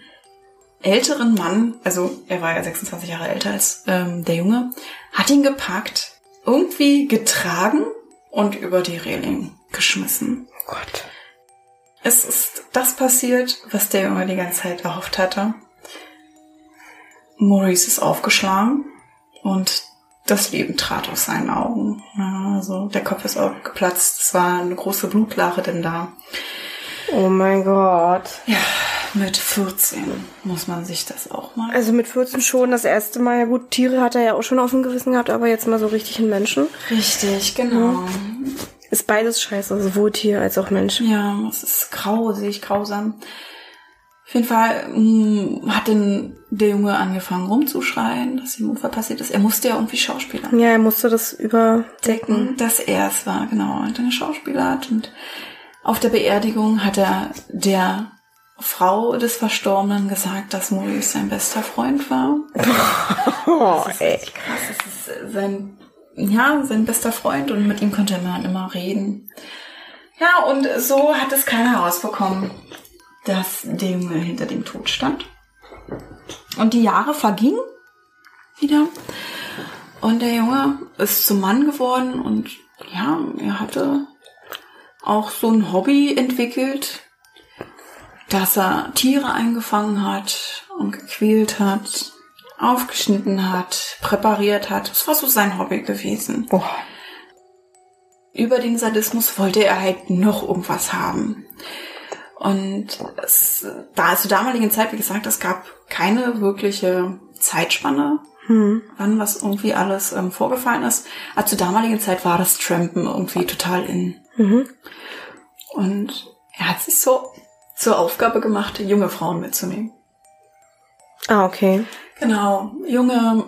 älteren Mann, also er war ja 26 Jahre älter als ähm, der Junge, hat ihn gepackt, irgendwie getragen und über die Reling geschmissen. Oh Gott. Es ist das passiert, was der Junge die ganze Zeit erhofft hatte. Maurice ist aufgeschlagen und das Leben trat aus seinen Augen. Ja, also der Kopf ist auch geplatzt. Es war eine große Blutlache denn da. Oh mein Gott. Ja, mit 14 muss man sich das auch mal. Also mit 14 schon das erste Mal. Ja gut, Tiere hat er ja auch schon auf dem Gewissen gehabt, aber jetzt mal so richtig ein Menschen. Richtig, genau. Ist beides scheiße, sowohl Tier als auch Mensch. Ja, es ist grausig, grausam. Auf jeden Fall mh, hat dann der Junge angefangen rumzuschreien, dass ihm Unfall passiert ist. Er musste ja irgendwie Schauspieler Ja, er musste das überdecken. dass er es war, genau, und eine Schauspieler hat. Und auf der Beerdigung hat er der Frau des Verstorbenen gesagt, dass Maurice sein bester Freund war. Oh, ey. Krass, das ist sein, ja, sein bester Freund und mit ihm konnte man immer reden. Ja, und so hat es keiner herausbekommen, dass der Junge hinter dem Tod stand. Und die Jahre vergingen wieder. Und der Junge ist zum Mann geworden und ja, er hatte auch so ein Hobby entwickelt, dass er Tiere eingefangen hat und gequält hat, aufgeschnitten hat, präpariert hat. Das war so sein Hobby gewesen. Oh. Über den Sadismus wollte er halt noch irgendwas haben. Und es, da zur damaligen Zeit, wie gesagt, es gab keine wirkliche Zeitspanne, Hm. wann was irgendwie alles ähm, vorgefallen ist. Aber zur damaligen Zeit war das Trampen irgendwie total in. Mhm. Und er hat sich so zur Aufgabe gemacht, junge Frauen mitzunehmen. Ah, okay. Genau, junge,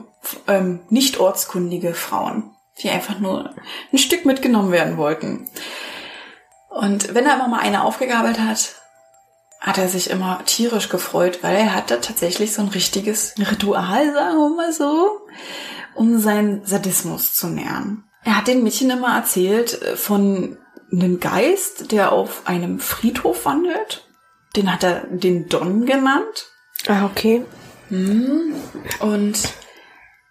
ähm, nicht ortskundige Frauen, die einfach nur ein Stück mitgenommen werden wollten. Und wenn er immer mal eine aufgegabelt hat, hat er sich immer tierisch gefreut, weil er hatte tatsächlich so ein richtiges Ritual, sagen wir mal so, um seinen Sadismus zu nähern. Er hat den Mädchen immer erzählt äh, von einem Geist, der auf einem Friedhof wandelt. Den hat er den Don genannt. Ah, okay. Und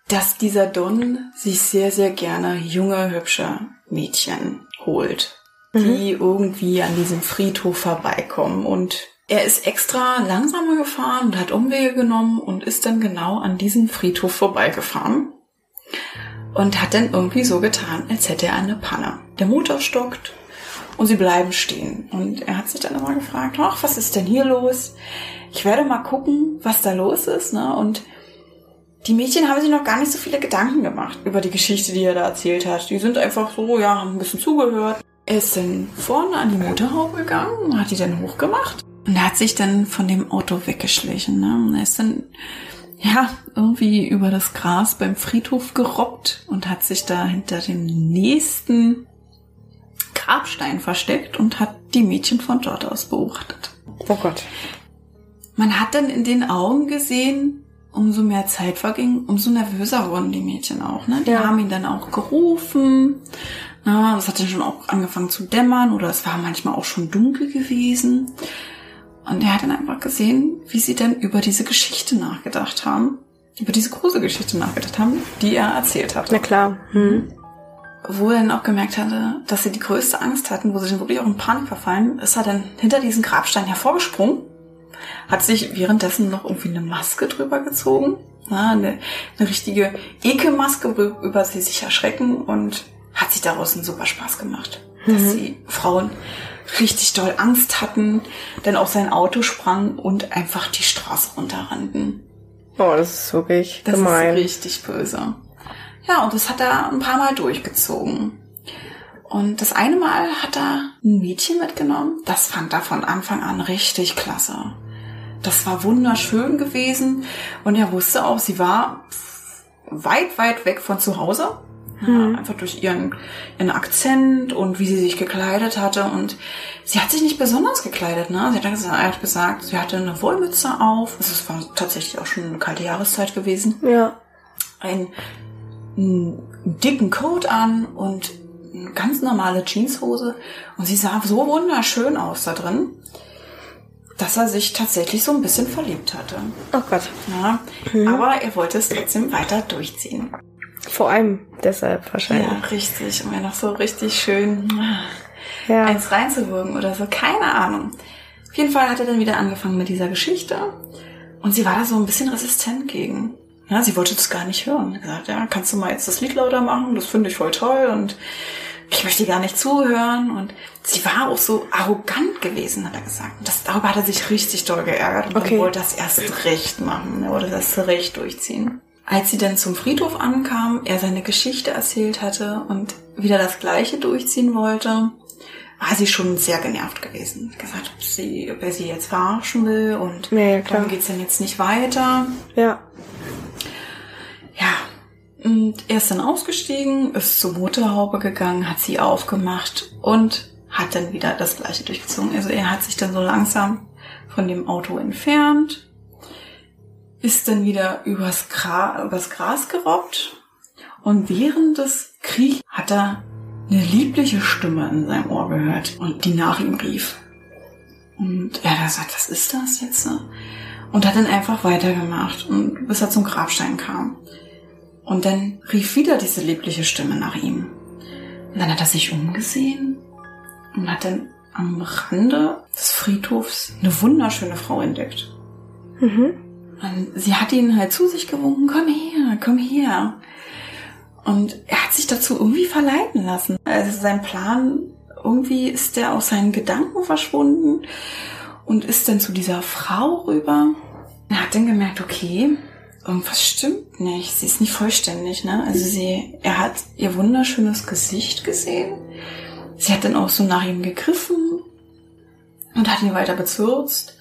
dass dieser Don sich sehr, sehr gerne junge, hübsche Mädchen holt, die irgendwie an diesem Friedhof vorbeikommen. Und er ist extra langsamer gefahren und hat Umwege genommen und ist dann genau an diesem Friedhof vorbeigefahren. Und hat dann irgendwie so getan, als hätte er eine Panne. Der Motor stockt und sie bleiben stehen. Und er hat sich dann immer gefragt, ach, was ist denn hier los? Ich werde mal gucken, was da los ist. Ne? Und die Mädchen haben sich noch gar nicht so viele Gedanken gemacht über die Geschichte, die er da erzählt hat. Die sind einfach so, ja, haben ein bisschen zugehört. Er ist dann vorne an die Motorhaube gegangen, hat die dann hochgemacht und er hat sich dann von dem Auto weggeschlichen. Ne? Und er ist dann, ja, irgendwie über das Gras beim Friedhof gerobbt und hat sich da hinter dem nächsten Grabstein versteckt und hat die Mädchen von dort aus beobachtet. Oh Gott. Man hat dann in den Augen gesehen, umso mehr Zeit verging, umso nervöser wurden die Mädchen auch. Ne? Die Ja. haben ihn dann auch gerufen, Na, es hat dann schon auch angefangen zu dämmern oder es war manchmal auch schon dunkel gewesen. Und er hat dann einfach gesehen, wie sie dann über diese Geschichte nachgedacht haben, über diese große Geschichte nachgedacht haben, die er erzählt hat. Na klar. Hm. Wo er dann auch gemerkt hatte, dass sie die größte Angst hatten, wo sie dann wirklich auch in Panik verfallen, ist er dann hinter diesen Grabstein hervorgesprungen, hat sich währenddessen noch irgendwie eine Maske drüber gezogen, na, eine, eine richtige Ekelmaske, worüber sie sich erschrecken und hat sich daraus einen super Spaß gemacht. Dass die Frauen richtig doll Angst hatten, dann auf sein Auto sprangen und einfach die Straße runterrannten. Oh, das ist wirklich Das gemein. ist richtig böse. Ja, und das hat er ein paar Mal durchgezogen. Und das eine Mal hat er ein Mädchen mitgenommen. Das fand er von Anfang an richtig klasse. Das war wunderschön gewesen. Und er wusste auch, sie war weit, weit weg von zu Hause. Ja, einfach durch ihren, ihren Akzent und wie sie sich gekleidet hatte. Und sie hat sich nicht besonders gekleidet. Ne? Sie hat, gesagt, hat gesagt, sie hatte eine Wollmütze auf. Also es war tatsächlich auch schon eine kalte Jahreszeit gewesen Ja. einen, einen dicken Coat an und eine ganz normale Jeanshose. Und sie sah so wunderschön aus da drin, dass er sich tatsächlich so ein bisschen verliebt hatte. Oh Gott. Ja, Aber er wollte es trotzdem weiter durchziehen. Vor allem deshalb wahrscheinlich. Ja, richtig. Um ja noch so richtig schön Ja. eins reinzuwirken oder so. Keine Ahnung. Auf jeden Fall hat er dann wieder angefangen mit dieser Geschichte. Und sie war da so ein bisschen resistent gegen. Ja, sie wollte das gar nicht hören. Sie gesagt, ja, kannst du mal jetzt das Lied lauter machen? Das finde ich voll toll und ich möchte gar nicht zuhören. Und sie war auch so arrogant gewesen, hat er gesagt. Und das, darüber hat er sich richtig doll geärgert und Okay. wollte das erst recht machen. Er wollte das recht durchziehen. Als sie dann zum Friedhof ankam, er seine Geschichte erzählt hatte und wieder das Gleiche durchziehen wollte, war sie schon sehr genervt gewesen. Gesagt, ob, sie, ob er sie jetzt verarschen will und Ja, ja, klar. warum geht's denn jetzt nicht weiter? Ja. Ja. Und er ist dann ausgestiegen, ist zur Motorhaube gegangen, hat sie aufgemacht und hat dann wieder das Gleiche durchgezogen. Also er hat sich dann so langsam von dem Auto entfernt, ist dann wieder übers, Gra übers Gras gerobbt und während des Kriegs hat er eine liebliche Stimme in seinem Ohr gehört und die nach ihm rief. Und er hat gesagt, was ist das jetzt? Und hat dann einfach weitergemacht und bis er zum Grabstein kam. Und dann rief wieder diese liebliche Stimme nach ihm. Und dann hat er sich umgesehen und hat dann am Rande des Friedhofs eine wunderschöne Frau entdeckt. Mhm. Und sie hat ihn halt zu sich gewunken, komm her, komm her. Und er hat sich dazu irgendwie verleiten lassen. Also sein Plan, irgendwie ist der aus seinen Gedanken verschwunden und ist dann zu dieser Frau rüber. Er hat dann gemerkt, okay, irgendwas stimmt nicht. Sie ist nicht vollständig, ne? Also sie, er hat ihr wunderschönes Gesicht gesehen. Sie hat dann auch so nach ihm gegriffen und hat ihn weiter bezürzt.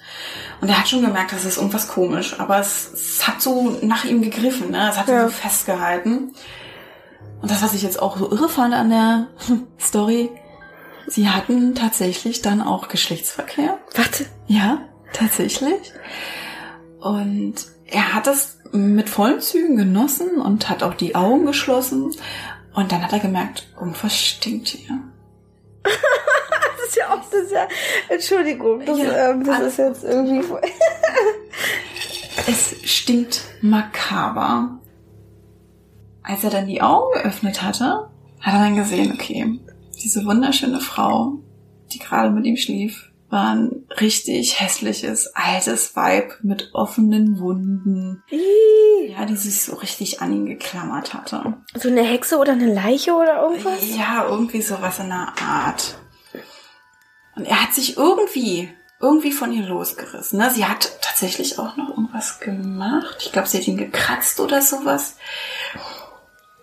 Und er hat schon gemerkt, das ist irgendwas komisch, aber es, es hat so nach ihm gegriffen, ne? Es hat ihn Ja. so festgehalten. Und das, was ich jetzt auch so irre fand an der Story, sie hatten tatsächlich dann auch Geschlechtsverkehr. Warte. Ja, tatsächlich. Und er hat es mit vollen Zügen genossen und hat auch die Augen geschlossen. Und dann hat er gemerkt, irgendwas stinkt hier. Ist ja auch, das ja, Entschuldigung, das, Ja, ähm, das ist jetzt irgendwie, Es stinkt makaber. Als er dann die Augen geöffnet hatte, hat er dann gesehen, okay, diese wunderschöne Frau, die gerade mit ihm schlief, war ein richtig hässliches, altes Weib mit offenen Wunden. Ja, die sich so richtig an ihn geklammert hatte. so eine Hexe oder eine Leiche oder irgendwas? Ja, irgendwie sowas in der Art. Und er hat sich irgendwie, irgendwie von ihr losgerissen. Ne? Sie hat tatsächlich auch noch irgendwas gemacht. Ich glaube, sie hat ihn gekratzt oder sowas.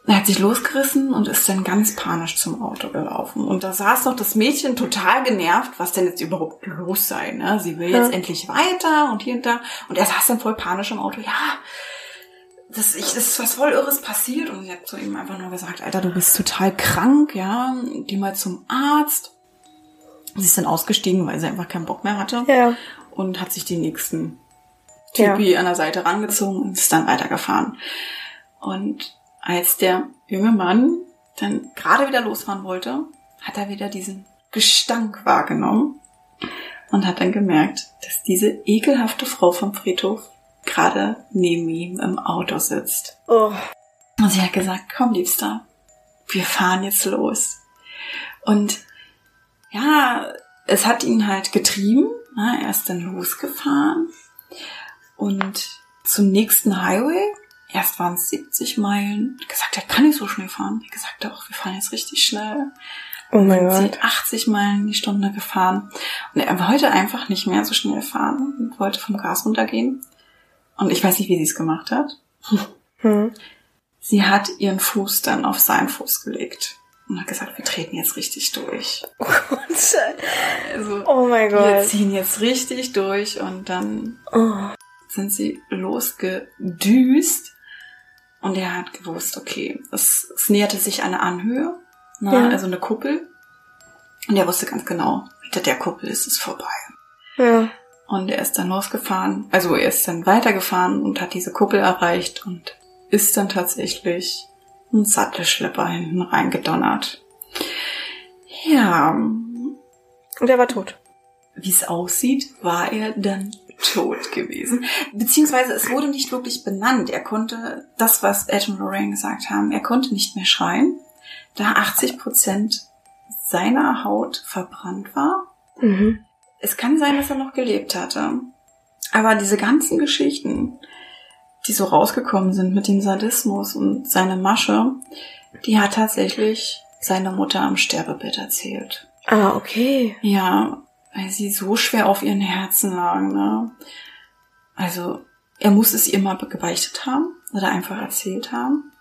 Er hat sich losgerissen und ist dann ganz panisch zum Auto gelaufen. Und da saß noch das Mädchen total genervt, was denn jetzt überhaupt los sei. Ne? Sie will jetzt Ja. endlich weiter und hier und da. Und er saß dann voll panisch im Auto. Ja, das, ich, das ist was voll Irres passiert. Und sie hat zu ihm einfach nur gesagt, Alter, du bist total krank, ja. Geh mal zum Arzt. Sie ist dann ausgestiegen, weil sie einfach keinen Bock mehr hatte. Ja. Und hat sich den nächsten Ja. Typi an der Seite rangezogen und ist dann weitergefahren. Und als der junge Mann dann gerade wieder losfahren wollte, hat er wieder diesen Gestank wahrgenommen und hat dann gemerkt, dass diese ekelhafte Frau vom Friedhof gerade neben ihm im Auto sitzt. Oh. Und sie hat gesagt, komm, Liebster, wir fahren jetzt los. Und ja, es hat ihn halt getrieben. Ne? Er ist dann losgefahren und zum nächsten Highway. Erst waren es 70 Meilen. Hat gesagt, er kann nicht so schnell fahren. Er hat gesagt, doch, wir fahren jetzt richtig schnell. Oh mein Gott. sie 80 Meilen die Stunde gefahren. Und er wollte einfach nicht mehr so schnell fahren und wollte vom Gas runtergehen. Und ich weiß nicht, wie sie es gemacht hat. Hm. Sie hat ihren Fuß dann auf seinen Fuß gelegt und hat gesagt, wir treten jetzt richtig durch. Also, Oh mein wir Gott. ziehen jetzt richtig durch und dann Oh. sind sie losgedüst und er hat gewusst, okay, es, es näherte sich eine Anhöhe, ne, Ja. also eine Kuppel. Und er wusste ganz genau, hinter der Kuppel ist es vorbei. Ja. Und er ist dann losgefahren, also er ist dann weitergefahren und hat diese Kuppel erreicht und ist dann tatsächlich ein Sattelschlepper hinten reingedonnert. Ja, Und er war tot. wie es aussieht, war er dann tot gewesen. Beziehungsweise es wurde nicht wirklich benannt. Er konnte, das was Ed und Lorraine gesagt haben, er konnte nicht mehr schreien, da 80 Prozent seiner Haut verbrannt war. Mhm. Es kann sein, dass er noch gelebt hatte. Aber diese ganzen Geschichten, die so rausgekommen sind mit dem Sadismus und seine Masche, die hat tatsächlich seine Mutter am Sterbebett erzählt. Ah, okay. Ja, weil sie so schwer auf ihren Herzen lagen, ne? Also, er muss es ihr mal gebeichtet haben oder einfach erzählt haben.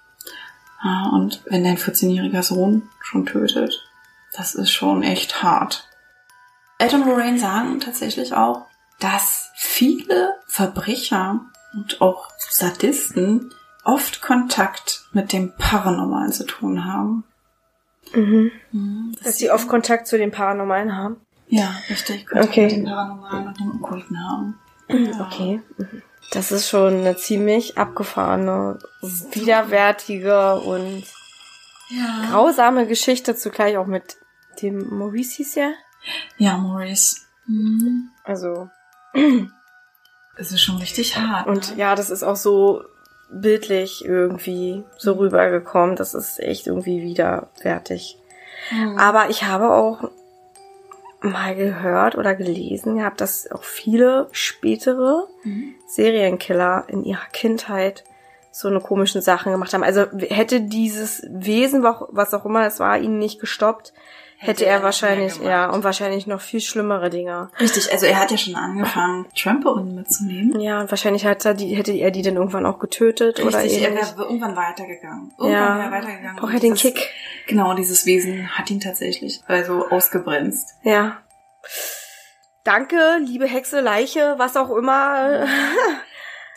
Ja, und wenn dein 14-jähriger Sohn schon tötet, das ist schon echt hart. Ed und Lorraine sagen tatsächlich auch, dass viele Verbrecher und auch Sadisten oft Kontakt mit dem Paranormalen zu tun haben. Mhm. Mhm, Dass sie oft Kontakt zu den Paranormalen haben. Ja, richtig. Kontakt Okay. mit dem Paranormalen und dem Okkulten haben. Okay. Mhm. Das ist schon eine ziemlich abgefahrene, widerwärtige und Ja. grausame Geschichte zugleich auch mit dem Maurice hieß ja. Ja, Maurice. Mhm. Also, Es ist schon richtig hart. und ne? ja, das ist auch so bildlich irgendwie so rübergekommen. Das ist echt irgendwie widerwärtig. Mhm. Aber ich habe auch mal gehört oder gelesen gehabt, dass auch viele spätere Mhm. Serienkiller in ihrer Kindheit so eine komischen Sachen gemacht haben. Also hätte dieses Wesen, wa- was auch immer es war, ihn nicht gestoppt, hätte, Hätte er er wahrscheinlich, ja, und wahrscheinlich noch viel schlimmere Dinge. Richtig, also er hat ja schon angefangen, Trampolin mitzunehmen. Ja, und wahrscheinlich hat er die, hätte er die dann irgendwann auch getötet oder Richtig, er ähnlich. wäre irgendwann weitergegangen. Irgendwann Ja, wäre er weitergegangen. braucht er den dieses- Kick. Genau, dieses Wesen hat ihn tatsächlich also ausgebremst. Ja. Danke, liebe Hexe, Leiche, was auch immer.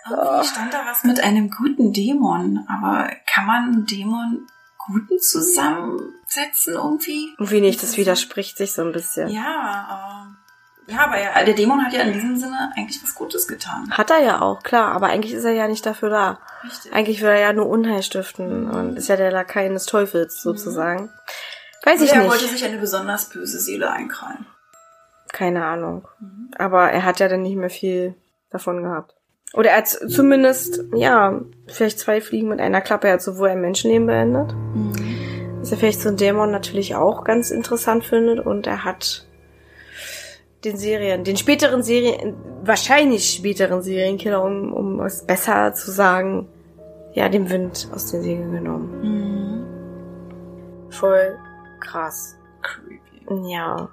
Irgendwie stand da was mit einem guten Dämon, aber kann man einen Dämon guten zusammensetzen irgendwie? Irgendwie nicht, das widerspricht sich so ein bisschen. Ja, aber ja, aber ja, der Dämon hat ja in diesem Sinne eigentlich was Gutes getan. Hat er ja auch, klar, aber eigentlich ist er ja nicht dafür da. Richtig. Eigentlich will er ja nur Unheil stiften und ist ja der Lakai des Teufels sozusagen. Weiß ich er wollte nicht. sich eine besonders böse Seele einkrallen. Keine Ahnung. Aber er hat ja dann nicht mehr viel davon gehabt. Oder er hat zumindest, ja, vielleicht zwei Fliegen mit einer Klappe. Er hat sowohl ein Menschenleben beendet, was er vielleicht so ein Dämon natürlich auch ganz interessant findet. Und er hat den Serien, den späteren Serien, wahrscheinlich späteren Serienkiller, um, um es besser zu sagen, ja, den Wind aus den Segeln genommen. Mhm. Voll krass. Creepy. Ja.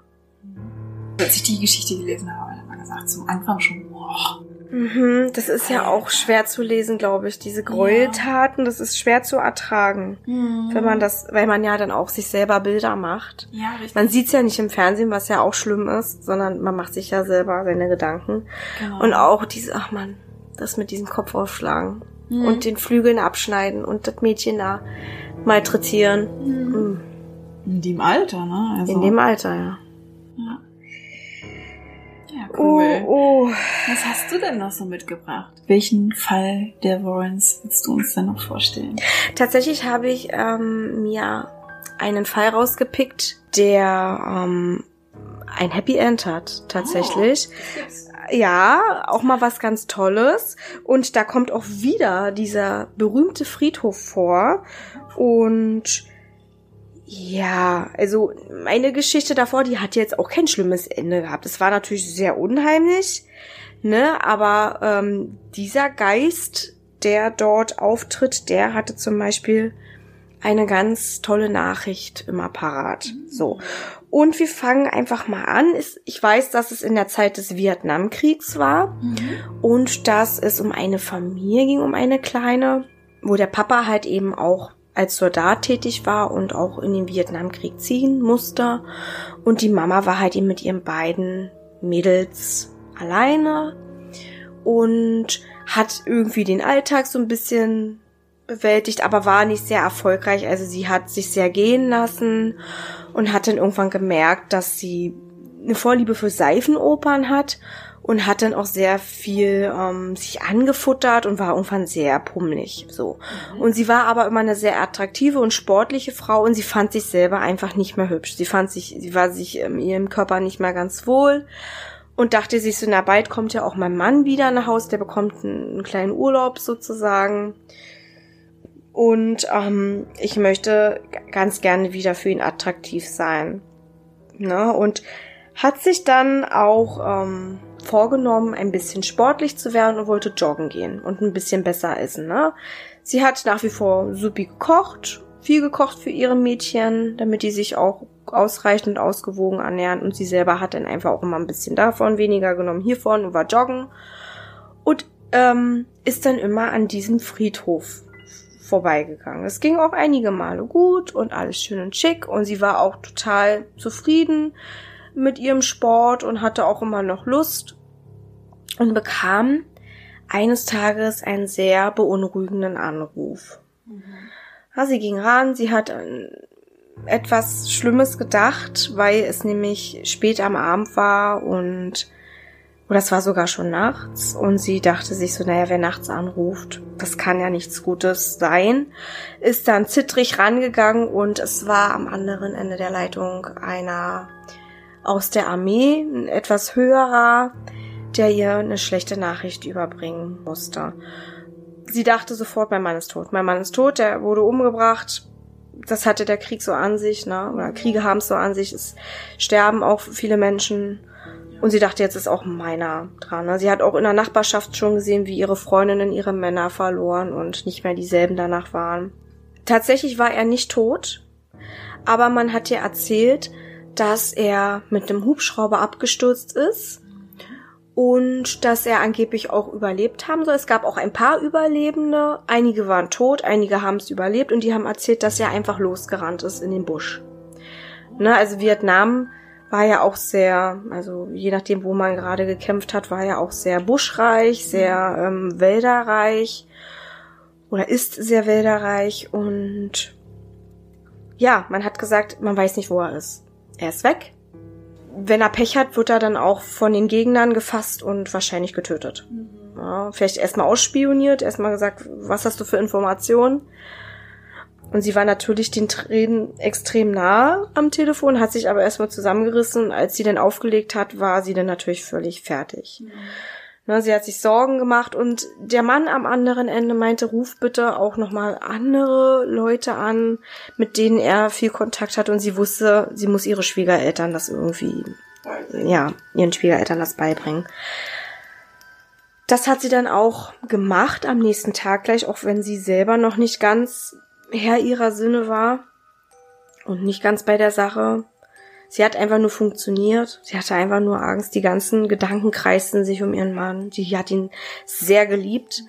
Als ich die Geschichte gelesen habe, hat man gesagt, zum Anfang schon, boah. Mhm, das ist ja auch schwer zu lesen, glaube ich. Diese Gräueltaten, das ist schwer zu ertragen. Wenn man das, weil man ja dann auch sich selber Bilder macht. Ja, richtig. Man sieht's ja nicht im Fernsehen, was ja auch schlimm ist, sondern man macht sich ja selber seine Gedanken. Genau. Und auch diese, ach man, das mit diesem Kopf aufschlagen und den Flügeln abschneiden und das Mädchen da malträtieren. Mhm. In dem Alter, ne? Also, In dem Alter, ja. ja, cool. Oh, oh. Was hast du denn noch so mitgebracht? Welchen Fall der Warrens willst du uns denn noch vorstellen? Tatsächlich habe ich ähm, mir einen Fall rausgepickt, der ähm, ein Happy End hat, tatsächlich. Oh, ja, auch mal was ganz Tolles. Und da kommt auch wieder dieser berühmte Friedhof vor. Und ja, also meine Geschichte davor, die hat jetzt auch kein schlimmes Ende gehabt. Es war natürlich sehr unheimlich, ne? Aber ähm, dieser Geist, der dort auftritt, der hatte zum Beispiel eine ganz tolle Nachricht immer parat. So. Und wir fangen einfach mal an. Ich weiß, dass es in der Zeit des Vietnamkriegs war und dass es um eine Familie ging, um eine kleine, wo der Papa halt eben auch als Soldat tätig war und auch in den Vietnamkrieg ziehen musste. Und die Mama war halt eben mit ihren beiden Mädels alleine und hat irgendwie den Alltag so ein bisschen bewältigt, aber war nicht sehr erfolgreich. Also sie hat sich sehr gehen lassen und hat dann irgendwann gemerkt, dass sie eine Vorliebe für Seifenopern hat und hat dann auch sehr viel ähm, sich angefuttert und war irgendwann sehr pummelig so. Und sie war aber immer eine sehr attraktive und sportliche Frau und sie fand sich selber einfach nicht mehr hübsch. Sie fand sich, sie war sich in ihrem Körper nicht mehr ganz wohl und dachte sich so, na bald kommt ja auch mein Mann wieder nach Haus, der bekommt einen, einen kleinen Urlaub sozusagen. Und ähm, ich möchte ganz gerne wieder für ihn attraktiv sein. Ne? Und hat sich dann auch ähm, vorgenommen, ein bisschen sportlich zu werden und wollte joggen gehen und ein bisschen besser essen. Ne? Sie hat nach wie vor supi gekocht, viel gekocht für ihre Mädchen, damit die sich auch ausreichend ausgewogen ernähren und sie selber hat dann einfach auch immer ein bisschen davon, weniger genommen hiervon und war joggen und ähm, ist dann immer an diesem Friedhof vorbeigegangen. Es ging auch einige Male gut und alles schön und schick und sie war auch total zufrieden mit ihrem Sport und hatte auch immer noch Lust und bekam eines Tages einen sehr beunruhigenden Anruf. Ja, sie ging ran, sie hat etwas Schlimmes gedacht, weil es nämlich spät am Abend war und oder es war sogar schon nachts und sie dachte sich so, naja, wer nachts anruft, das kann ja nichts Gutes sein. Ist dann zittrig rangegangen und es war am anderen Ende der Leitung einer aus der Armee, ein etwas höherer, der ihr eine schlechte Nachricht überbringen musste. Sie dachte sofort, mein Mann ist tot. Mein Mann ist tot, der wurde umgebracht. Das hatte der Krieg so an sich, ne? Oder Kriege haben es so an sich. Es sterben auch viele Menschen und sie dachte, jetzt ist auch meiner dran. Ne? Sie hat auch in der Nachbarschaft schon gesehen, wie ihre Freundinnen ihre Männer verloren und nicht mehr dieselben danach waren. Tatsächlich war er nicht tot, aber man hat ihr erzählt, dass er mit dem Hubschrauber abgestürzt ist und dass er angeblich auch überlebt haben soll. Es gab auch ein paar Überlebende. Einige waren tot, einige haben es überlebt und die haben erzählt, dass er einfach losgerannt ist in den Busch. Ne, also Vietnam war ja auch sehr, also je nachdem, wo man gerade gekämpft hat, war ja auch sehr buschreich, sehr ähm, wälderreich oder ist sehr wälderreich und ja, man hat gesagt, man weiß nicht, wo er ist. Er ist weg. Wenn er Pech hat, wird er dann auch von den Gegnern gefasst und wahrscheinlich getötet. Mhm. Ja, vielleicht erstmal ausspioniert, erstmal gesagt, was hast du für Informationen? Und sie war natürlich den Tränen extrem nah am Telefon, hat sich aber erstmal zusammengerissen. Als sie dann aufgelegt hat, war sie dann natürlich völlig fertig. Mhm. Ne, sie hat sich Sorgen gemacht und der Mann am anderen Ende meinte, ruf bitte auch nochmal andere Leute an, mit denen er viel Kontakt hat und sie wusste, sie muss ihre Schwiegereltern das irgendwie, ja, ihren Schwiegereltern das beibringen. Das hat sie dann auch gemacht am nächsten Tag gleich, auch wenn sie selber noch nicht ganz Herr ihrer Sinne war und nicht ganz bei der Sache. Sie hat einfach nur funktioniert. Sie hatte einfach nur Angst. Die ganzen Gedanken kreisten sich um ihren Mann. Die hat ihn sehr geliebt.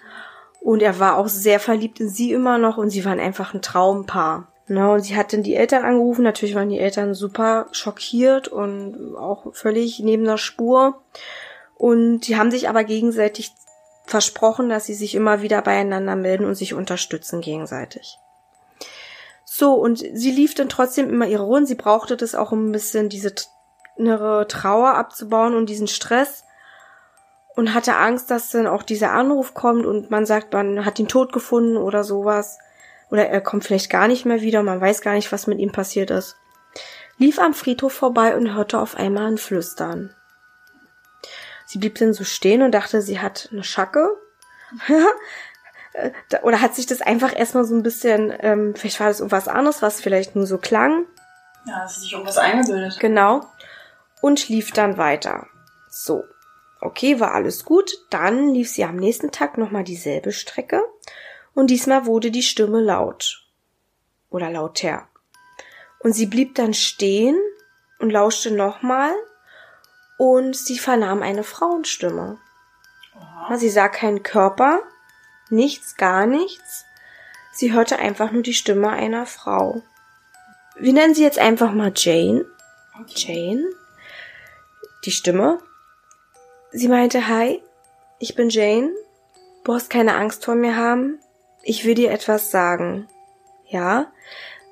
Und er war auch sehr verliebt in sie immer noch. Und sie waren einfach ein Traumpaar. Ne, und sie hat dann die Eltern angerufen. Natürlich waren die Eltern super schockiert und auch völlig neben der Spur. Und die haben sich aber gegenseitig versprochen, dass sie sich immer wieder beieinander melden und sich unterstützen gegenseitig. So, und sie lief dann trotzdem immer ihre Runden. Sie brauchte das auch, um ein bisschen diese innere Trauer abzubauen und diesen Stress. Und hatte Angst, dass dann auch dieser Anruf kommt und man sagt, man hat ihn tot gefunden oder sowas. Oder er kommt vielleicht gar nicht mehr wieder, man weiß gar nicht, was mit ihm passiert ist. Lief am Friedhof vorbei und hörte auf einmal ein Flüstern. Sie blieb dann so stehen und dachte, sie hat eine Schacke. Oder hat sich das einfach erstmal so ein bisschen, ähm, vielleicht war das irgendwas anderes, was vielleicht nur so klang. Ja, hat sich irgendwas eingebildet. Genau. Und schlief dann weiter. So. Okay, war alles gut. Dann lief sie am nächsten Tag nochmal dieselbe Strecke. Und diesmal wurde die Stimme laut. Oder lauter. Und sie blieb dann stehen und lauschte nochmal. Und sie vernahm eine Frauenstimme. Aha. Sie sah keinen Körper, nichts, gar nichts. Sie hörte einfach nur die Stimme einer Frau. Wir nennen sie jetzt einfach mal Jane. Jane. Die Stimme. Sie meinte, hi, ich bin Jane. Du brauchst keine Angst vor mir haben. Ich will dir etwas sagen. Ja?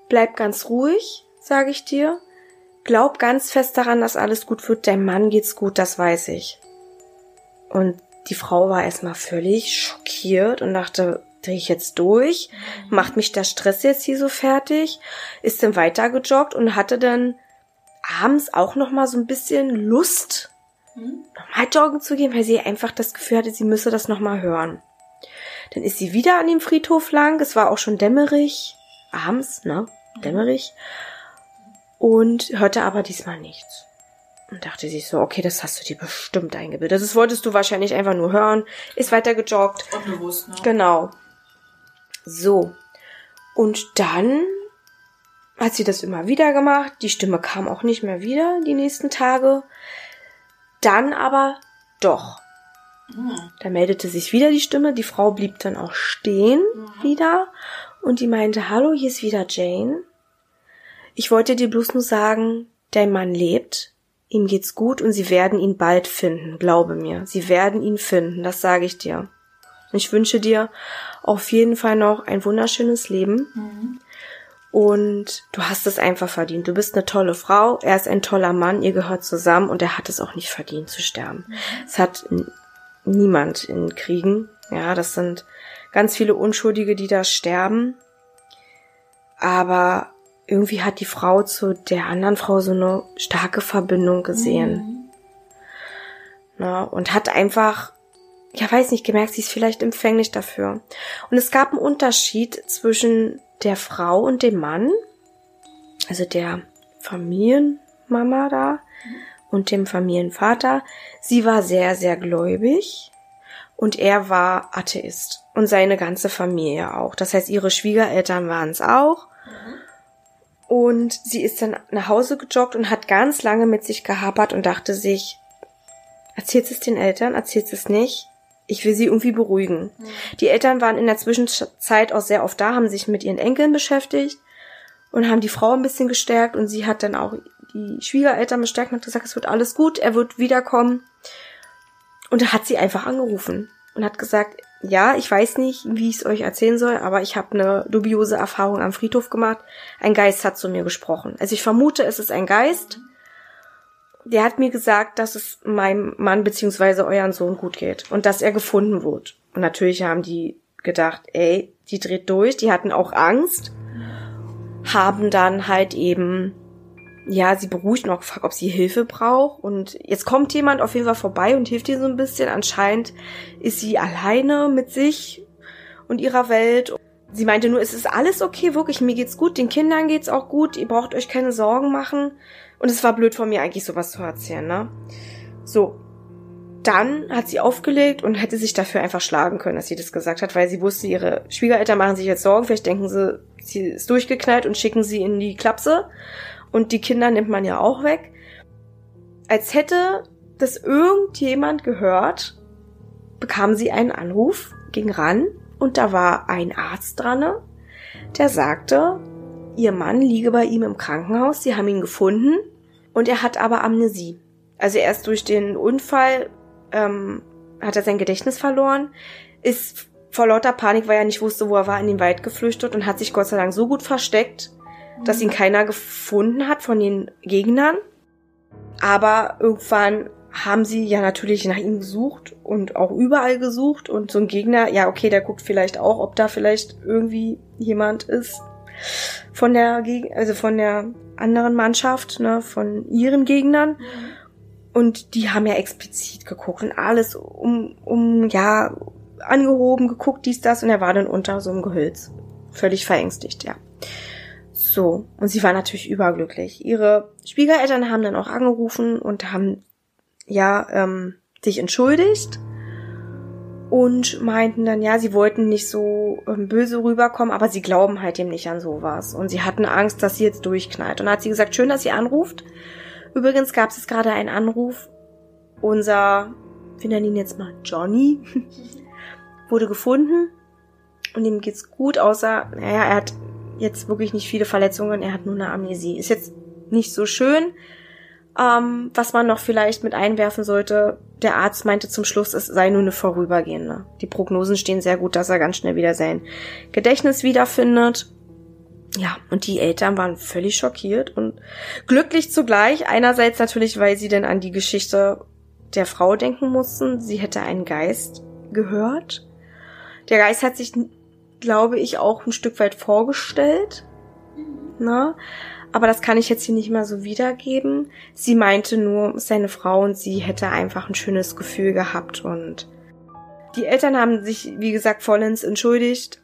Bleib ganz ruhig, sage ich dir. Glaub ganz fest daran, dass alles gut wird. Deinem Mann geht's gut, das weiß ich. Und die Frau war erstmal völlig schockiert und dachte, drehe ich jetzt durch? Macht mich der Stress jetzt hier so fertig? Ist dann weitergejoggt und hatte dann abends auch noch mal so ein bisschen Lust, nochmal joggen zu gehen, weil sie einfach das Gefühl hatte, sie müsse das nochmal hören. Dann ist sie wieder an dem Friedhof lang. Es war auch schon dämmerig. Abends, ne? Dämmerig. Und hörte aber diesmal nichts. Und dachte sich so, okay, das hast du dir bestimmt eingebildet. Das wolltest du wahrscheinlich einfach nur hören. Ist weiter gejoggt. Unbewusst, ne? Genau. So. Und dann hat sie das immer wieder gemacht. Die Stimme kam auch nicht mehr wieder die nächsten Tage. Dann aber doch. Hm. Da meldete sich wieder die Stimme. Die Frau blieb dann auch stehen wieder. Und die meinte, hallo, hier ist wieder Jane. Ich wollte dir bloß nur sagen, dein Mann lebt. Ihm geht's gut und sie werden ihn bald finden. Glaube mir. Sie werden ihn finden. Das sage ich dir. Ich wünsche dir auf jeden Fall noch ein wunderschönes Leben. Mhm. Und du hast es einfach verdient. Du bist eine tolle Frau, er ist ein toller Mann, ihr gehört zusammen und er hat es auch nicht verdient zu sterben. Es hat n- niemand in Kriegen. Ja, das sind ganz viele Unschuldige, die da sterben. Aber irgendwie hat die Frau zu der anderen Frau so eine starke Verbindung gesehen. Na, und hat einfach, ja weiß nicht, gemerkt, sie ist vielleicht empfänglich dafür. Und es gab einen Unterschied zwischen der Frau und dem Mann, also der Familienmama da und dem Familienvater. Sie war sehr, sehr gläubig und er war Atheist und seine ganze Familie auch. Das heißt, ihre Schwiegereltern waren es auch. Und sie ist dann nach Hause gejoggt und hat ganz lange mit sich gehapert und dachte sich, erzählt es den Eltern, erzählt es nicht. Ich will sie irgendwie beruhigen. Die Eltern waren in der Zwischenzeit auch sehr oft da, haben sich mit ihren Enkeln beschäftigt und haben die Frau ein bisschen gestärkt und sie hat dann auch die Schwiegereltern bestärkt und hat gesagt, es wird alles gut, er wird wiederkommen. Und da hat sie einfach angerufen und hat gesagt, ja, ich weiß nicht, wie ich es euch erzählen soll, aber ich habe eine dubiose Erfahrung am Friedhof gemacht. Ein Geist hat zu mir gesprochen. Also ich vermute, es ist ein Geist. Der hat mir gesagt, dass es meinem Mann beziehungsweise euren Sohn gut geht und dass er gefunden wird. Und natürlich haben die gedacht, ey, die dreht durch. Die hatten auch Angst, haben dann halt eben ja, sie beruhigt noch, gefragt, ob sie Hilfe braucht. Und jetzt kommt jemand auf jeden Fall vorbei und hilft ihr so ein bisschen. Anscheinend ist sie alleine mit sich und ihrer Welt. Sie meinte nur, es ist alles okay, wirklich, mir geht's gut, den Kindern geht's auch gut, ihr braucht euch keine Sorgen machen. Und es war blöd von mir eigentlich sowas zu erzählen, ne? So. Dann hat sie aufgelegt und hätte sich dafür einfach schlagen können, dass sie das gesagt hat, weil sie wusste, ihre Schwiegereltern machen sich jetzt Sorgen, vielleicht denken sie, sie ist durchgeknallt und schicken sie in die Klapse. Und die Kinder nimmt man ja auch weg. Als hätte das irgendjemand gehört, bekam sie einen Anruf, ging ran und da war ein Arzt dran, der sagte, ihr Mann liege bei ihm im Krankenhaus, sie haben ihn gefunden und er hat aber Amnesie. Also erst durch den Unfall ähm, hat er sein Gedächtnis verloren, ist vor lauter Panik, weil er nicht wusste, wo er war, in den Wald geflüchtet und hat sich Gott sei Dank so gut versteckt, dass ihn keiner gefunden hat von den Gegnern. Aber irgendwann haben sie ja natürlich nach ihm gesucht und auch überall gesucht und so ein Gegner, ja okay, der guckt vielleicht auch, ob da vielleicht irgendwie jemand ist von der Geg also von der anderen Mannschaft, ne, von ihren Gegnern. Und die haben ja explizit geguckt und alles um, um, ja, angehoben, geguckt, dies, das, und er war dann unter so einem Gehölz. Völlig verängstigt, ja. So, und sie war natürlich überglücklich. Ihre Schwiegereltern haben dann auch angerufen und haben ja ähm, sich entschuldigt und meinten dann, ja, sie wollten nicht so ähm, böse rüberkommen, aber sie glauben halt eben nicht an sowas. Und sie hatten Angst, dass sie jetzt durchknallt. Und dann hat sie gesagt, schön, dass sie anruft. Übrigens gab es jetzt gerade einen Anruf. Unser, wir nennen ihn jetzt mal Johnny, wurde gefunden. Und ihm geht's gut, außer, naja, er hat jetzt wirklich nicht viele Verletzungen, er hat nur eine Amnesie. Ist jetzt nicht so schön. Ähm, was man noch vielleicht mit einwerfen sollte, der Arzt meinte zum Schluss, es sei nur eine vorübergehende. Die Prognosen stehen sehr gut, dass er ganz schnell wieder sein Gedächtnis wiederfindet. Ja, und die Eltern waren völlig schockiert und glücklich zugleich. Einerseits natürlich, weil sie denn an die Geschichte der Frau denken mussten. Sie hätte einen Geist gehört. Der Geist hat sich, glaube ich, auch ein Stück weit vorgestellt. Na? Aber das kann ich jetzt hier nicht mehr so wiedergeben. Sie meinte nur, seine Frau und sie hätte einfach ein schönes Gefühl gehabt und die Eltern haben sich, wie gesagt, vollends entschuldigt.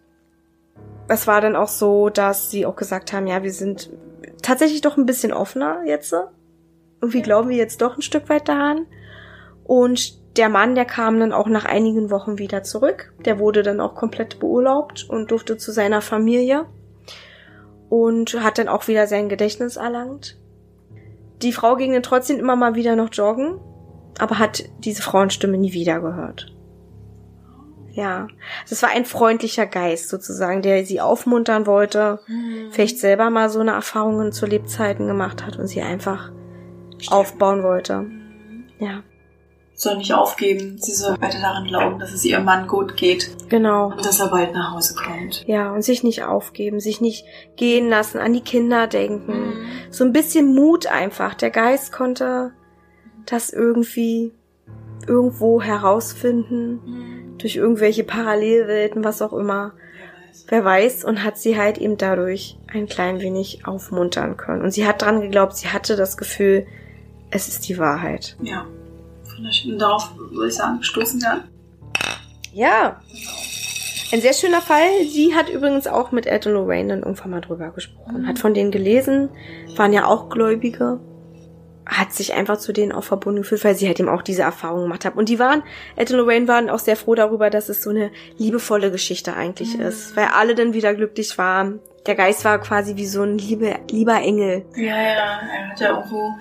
Es war dann auch so, dass sie auch gesagt haben, ja, wir sind tatsächlich doch ein bisschen offener jetzt. Irgendwie glauben wir jetzt doch ein Stück weit daran. Und der Mann, der kam dann auch nach einigen Wochen wieder zurück. Der wurde dann auch komplett beurlaubt und durfte zu seiner Familie und hat dann auch wieder sein Gedächtnis erlangt. Die Frau ging dann trotzdem immer mal wieder noch joggen, aber hat diese Frauenstimme nie wieder gehört. Ja, das war ein freundlicher Geist sozusagen, der sie aufmuntern wollte, mhm. vielleicht selber mal so eine Erfahrungen zu Lebzeiten gemacht hat und sie einfach Stimmt. aufbauen wollte. Mhm. Ja soll nicht aufgeben. Sie soll weiter daran glauben, dass es ihrem Mann gut geht. Genau. Und dass er bald nach Hause kommt. Ja, und sich nicht aufgeben, sich nicht gehen lassen, an die Kinder denken. Mhm. So ein bisschen Mut einfach. Der Geist konnte das irgendwie irgendwo herausfinden. Mhm. Durch irgendwelche Parallelwelten, was auch immer. Wer weiß. Und hat sie halt eben dadurch ein klein wenig aufmuntern können. Und sie hat dran geglaubt, sie hatte das Gefühl, es ist die Wahrheit. Ja wunderschön. Darauf würde ich sagen, stoßen wir an. Ja. Ein sehr schöner Fall. Sie hat übrigens auch mit Ed und Lorraine dann irgendwann mal drüber gesprochen. Mhm. Hat von denen gelesen, waren ja auch Gläubige. Hat sich einfach zu denen auch verbunden gefühlt, weil sie halt eben auch diese Erfahrung gemacht hat. Und die waren, Ed und Lorraine waren auch sehr froh darüber, dass es so eine liebevolle Geschichte eigentlich mhm. ist. Weil alle dann wieder glücklich waren. Der Geist war quasi wie so ein liebe, lieber Engel. Ja, ja, er hat ja irgendwo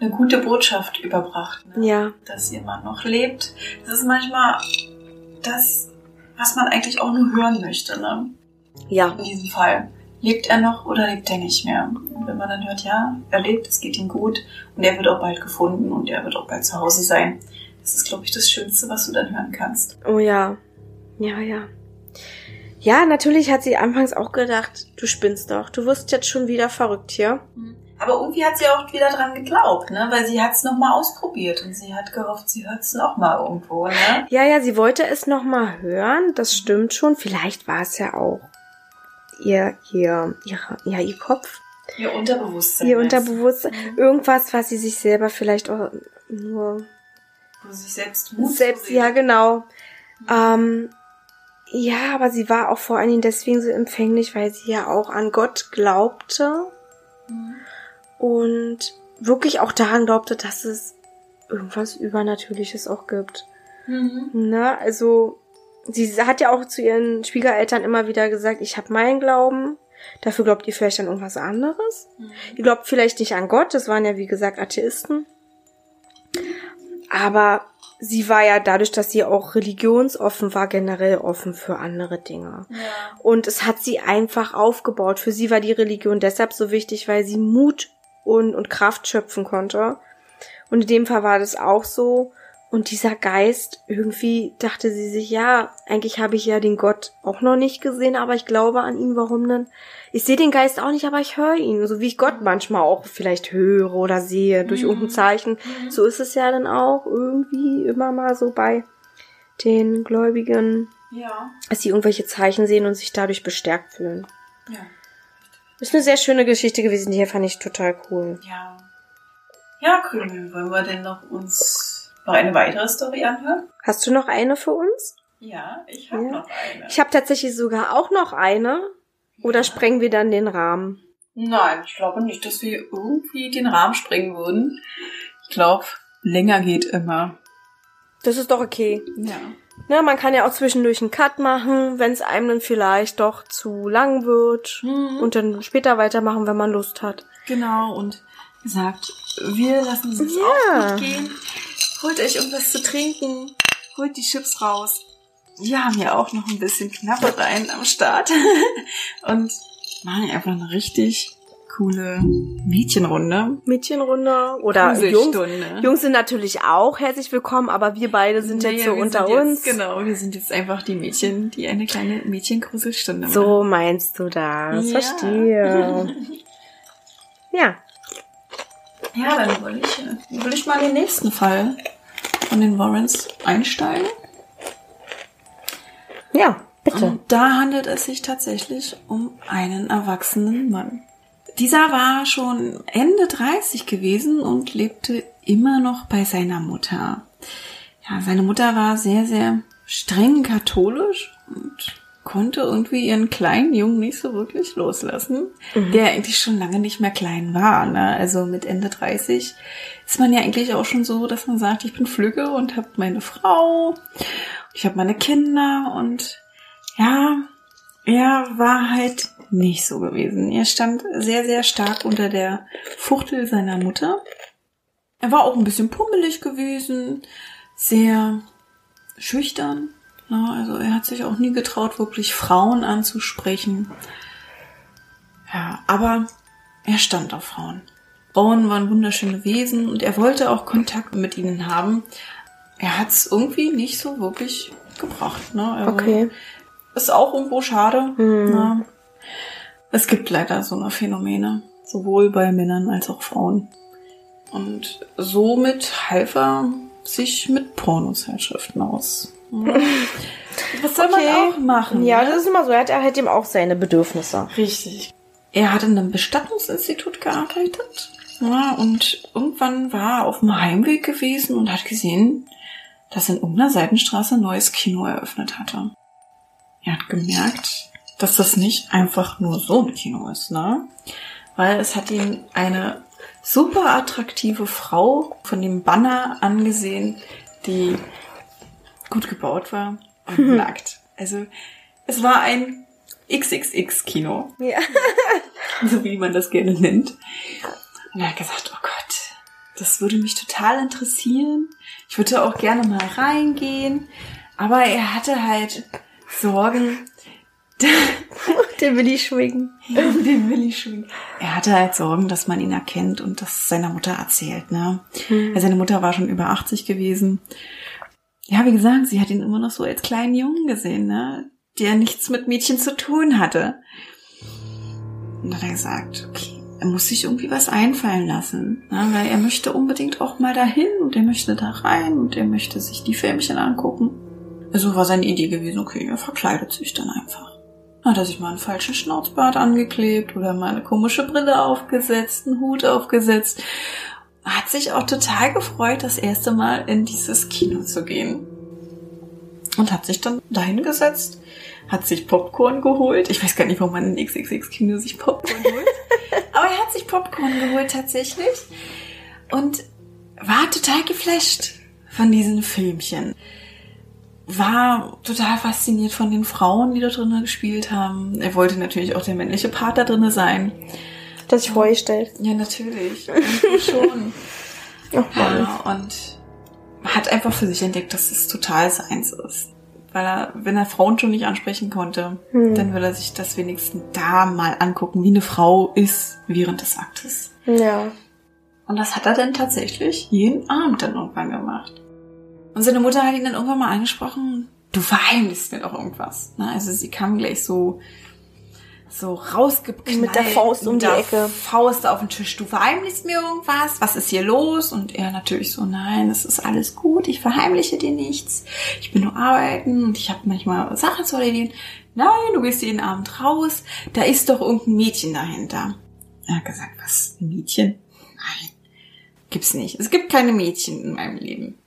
eine gute Botschaft überbracht. Ne? Ja. Dass Mann noch lebt. Das ist manchmal das, was man eigentlich auch nur hören möchte. Ne? Ja. In diesem Fall. Lebt er noch oder lebt er nicht mehr? Und wenn man dann hört, ja, er lebt, es geht ihm gut und er wird auch bald gefunden und er wird auch bald zu Hause sein. Das ist, glaube ich, das Schönste, was du dann hören kannst. Oh ja. Ja, ja. Ja, natürlich hat sie anfangs auch gedacht, du spinnst doch, du wirst jetzt schon wieder verrückt hier. Mhm. Aber irgendwie hat sie auch wieder dran geglaubt, ne? Weil sie hat es nochmal ausprobiert und sie hat gehofft, sie hört es nochmal irgendwo, ne? Ja, ja, sie wollte es nochmal hören, das stimmt schon. Vielleicht war es ja auch ihr, ihr, ihre, ja, ihr Kopf. Ihr Unterbewusstsein. Ihr Unterbewusstsein. Mhm. Irgendwas, was sie sich selber vielleicht auch nur. Wo sie sich selbst Mut Selbst, ja, genau. Mhm. Ähm, ja, aber sie war auch vor allen Dingen deswegen so empfänglich, weil sie ja auch an Gott glaubte. Mhm und wirklich auch daran glaubte, dass es irgendwas Übernatürliches auch gibt. Mhm. Na, also sie hat ja auch zu ihren Schwiegereltern immer wieder gesagt, ich habe meinen Glauben. Dafür glaubt ihr vielleicht an irgendwas anderes. Mhm. Ihr glaubt vielleicht nicht an Gott, das waren ja wie gesagt Atheisten. Aber sie war ja dadurch, dass sie auch religionsoffen war, generell offen für andere Dinge. Ja. Und es hat sie einfach aufgebaut. Für sie war die Religion deshalb so wichtig, weil sie Mut und, und Kraft schöpfen konnte. Und in dem Fall war das auch so. Und dieser Geist, irgendwie dachte sie sich, ja, eigentlich habe ich ja den Gott auch noch nicht gesehen, aber ich glaube an ihn, warum denn? Ich sehe den Geist auch nicht, aber ich höre ihn, so wie ich Gott manchmal auch vielleicht höre oder sehe durch Mhm. irgendein Zeichen. So ist es ja dann auch irgendwie immer mal so bei den Gläubigen, Ja. dass sie irgendwelche Zeichen sehen und sich dadurch bestärkt fühlen. Ja. Ist eine sehr schöne Geschichte gewesen, die hier fand ich total cool. Ja. Ja, cool. Wollen wir denn noch uns noch eine weitere Story anhören? Hast du noch eine für uns? Ja, ich habe Ja. noch eine. Ich habe tatsächlich sogar auch noch eine. Oder sprengen wir dann den Rahmen? Nein, ich glaube nicht, dass wir irgendwie den Rahmen sprengen würden. Ich glaube, länger geht immer. Das ist doch okay. Ja. Ne, man kann ja auch zwischendurch einen Cut machen, wenn es einem dann vielleicht doch zu lang wird. Und dann später weitermachen, wenn man Lust hat. Genau, und gesagt, wir lassen es uns Ja. auch gut gehen. Holt euch irgendwas zu trinken, holt die Chips raus. Wir haben ja auch noch ein bisschen Knabbereien am Start. und machen einfach eine richtig coole Mädchenrunde. Mädchenrunde oder Jungs. Jungs sind natürlich auch herzlich willkommen, aber wir beide sind jetzt Nee, so unter uns. Jetzt, genau, wir sind jetzt einfach die Mädchen, die eine kleine Mädchengruselstunde machen. So meinst du das? Ja. Verstehe. ja. Ja, dann will ich, will ich mal in den nächsten Fall von den Warrens einsteigen. Ja, bitte. Und da handelt es sich tatsächlich um einen erwachsenen Mann. Dieser war schon Ende 30 gewesen und lebte immer noch bei seiner Mutter. Ja, seine Mutter war sehr, sehr streng katholisch und konnte irgendwie ihren kleinen Jungen nicht so wirklich loslassen, der eigentlich schon lange nicht mehr klein war. Ne? Also mit Ende 30 ist man ja eigentlich auch schon so, dass man sagt, ich bin flügge und habe meine Frau, ich habe meine Kinder und ja, er war halt nicht so gewesen. Er stand sehr, sehr stark unter der Fuchtel seiner Mutter. Er war auch ein bisschen pummelig gewesen, sehr schüchtern. Ja, also er hat sich auch nie getraut, wirklich Frauen anzusprechen. Ja, aber er stand auf Frauen. Frauen waren wunderschöne Wesen und er wollte auch Kontakt mit ihnen haben. Er hat es irgendwie nicht so wirklich gebracht. Ne? Also, Okay. Ist auch irgendwo schade. Hm. Ja. Es gibt leider so eine Phänomene, sowohl bei Männern als auch Frauen. Und somit half er sich mit Pornozeitschriften aus. Was soll Okay. man auch machen? Ja, ne? das ist immer so. Er hat, er hat eben auch seine Bedürfnisse. Richtig. Er hat in einem Bestattungsinstitut gearbeitet. Ja, und irgendwann war er auf dem Heimweg gewesen und hat gesehen, dass in irgendeiner Seitenstraße ein neues Kino eröffnet hatte. Er hat gemerkt, dass das nicht einfach nur so ein Kino ist, ne? Weil es hat ihn eine super attraktive Frau von dem Banner angesehen, die gut gebaut war und nackt. Also es war ein XXX-Kino Ja. so wie man das gerne nennt. Und er hat gesagt, oh Gott, das würde mich total interessieren. Ich würde auch gerne mal reingehen. Aber er hatte halt Sorgen, Den will ich schwingen. den will ich schon. Er hatte halt Sorgen, dass man ihn erkennt und das seiner Mutter erzählt, ne? Also seine Mutter war schon über 80 gewesen. Ja, wie gesagt, sie hat ihn immer noch so als kleinen Jungen gesehen, ne? Der nichts mit Mädchen zu tun hatte. Und dann hat er gesagt, okay, er muss sich irgendwie was einfallen lassen, ne? weil er möchte unbedingt auch mal dahin und er möchte da rein und er möchte sich die Filmchen angucken. Also war seine Idee gewesen, okay, er verkleidet sich dann einfach. Hat er sich mal einen falschen Schnauzbart angeklebt oder mal eine komische Brille aufgesetzt, einen Hut aufgesetzt. Hat sich auch total gefreut, das erste Mal in dieses Kino zu gehen. Und hat sich dann dahin gesetzt, hat sich Popcorn geholt. Ich weiß gar nicht, warum man in XXX-Kino sich Popcorn holt. Aber er hat sich Popcorn geholt tatsächlich. Und war total geflasht von diesen Filmchen war total fasziniert von den Frauen, die da drinnen gespielt haben. Er wollte natürlich auch der männliche Part da drinnen sein. Das sich vorgestellt. Ja, natürlich. Schon. Mann. Ja, und hat einfach für sich entdeckt, dass es total seins ist. Weil er, wenn er Frauen schon nicht ansprechen konnte, dann will er sich das wenigstens da mal angucken, wie eine Frau ist während des Aktes. Ja. Und das hat er dann tatsächlich jeden Abend dann irgendwann gemacht. Und seine Mutter hat ihn dann irgendwann mal angesprochen, du verheimlichst mir doch irgendwas. Ne? Also sie kam gleich so, so rausgeknallt. Mit der Faust um die Ecke. Faust auf den Tisch. Du verheimlichst mir irgendwas? Was ist hier los? Und er natürlich so, nein, es ist alles gut. Ich verheimliche dir nichts. Ich bin nur arbeiten und ich habe manchmal Sachen zu erledigen. Nein, du gehst jeden Abend raus. Da ist doch irgendein Mädchen dahinter. Er hat gesagt, was? Ein Mädchen? Nein, gibt's nicht. Es gibt keine Mädchen in meinem Leben.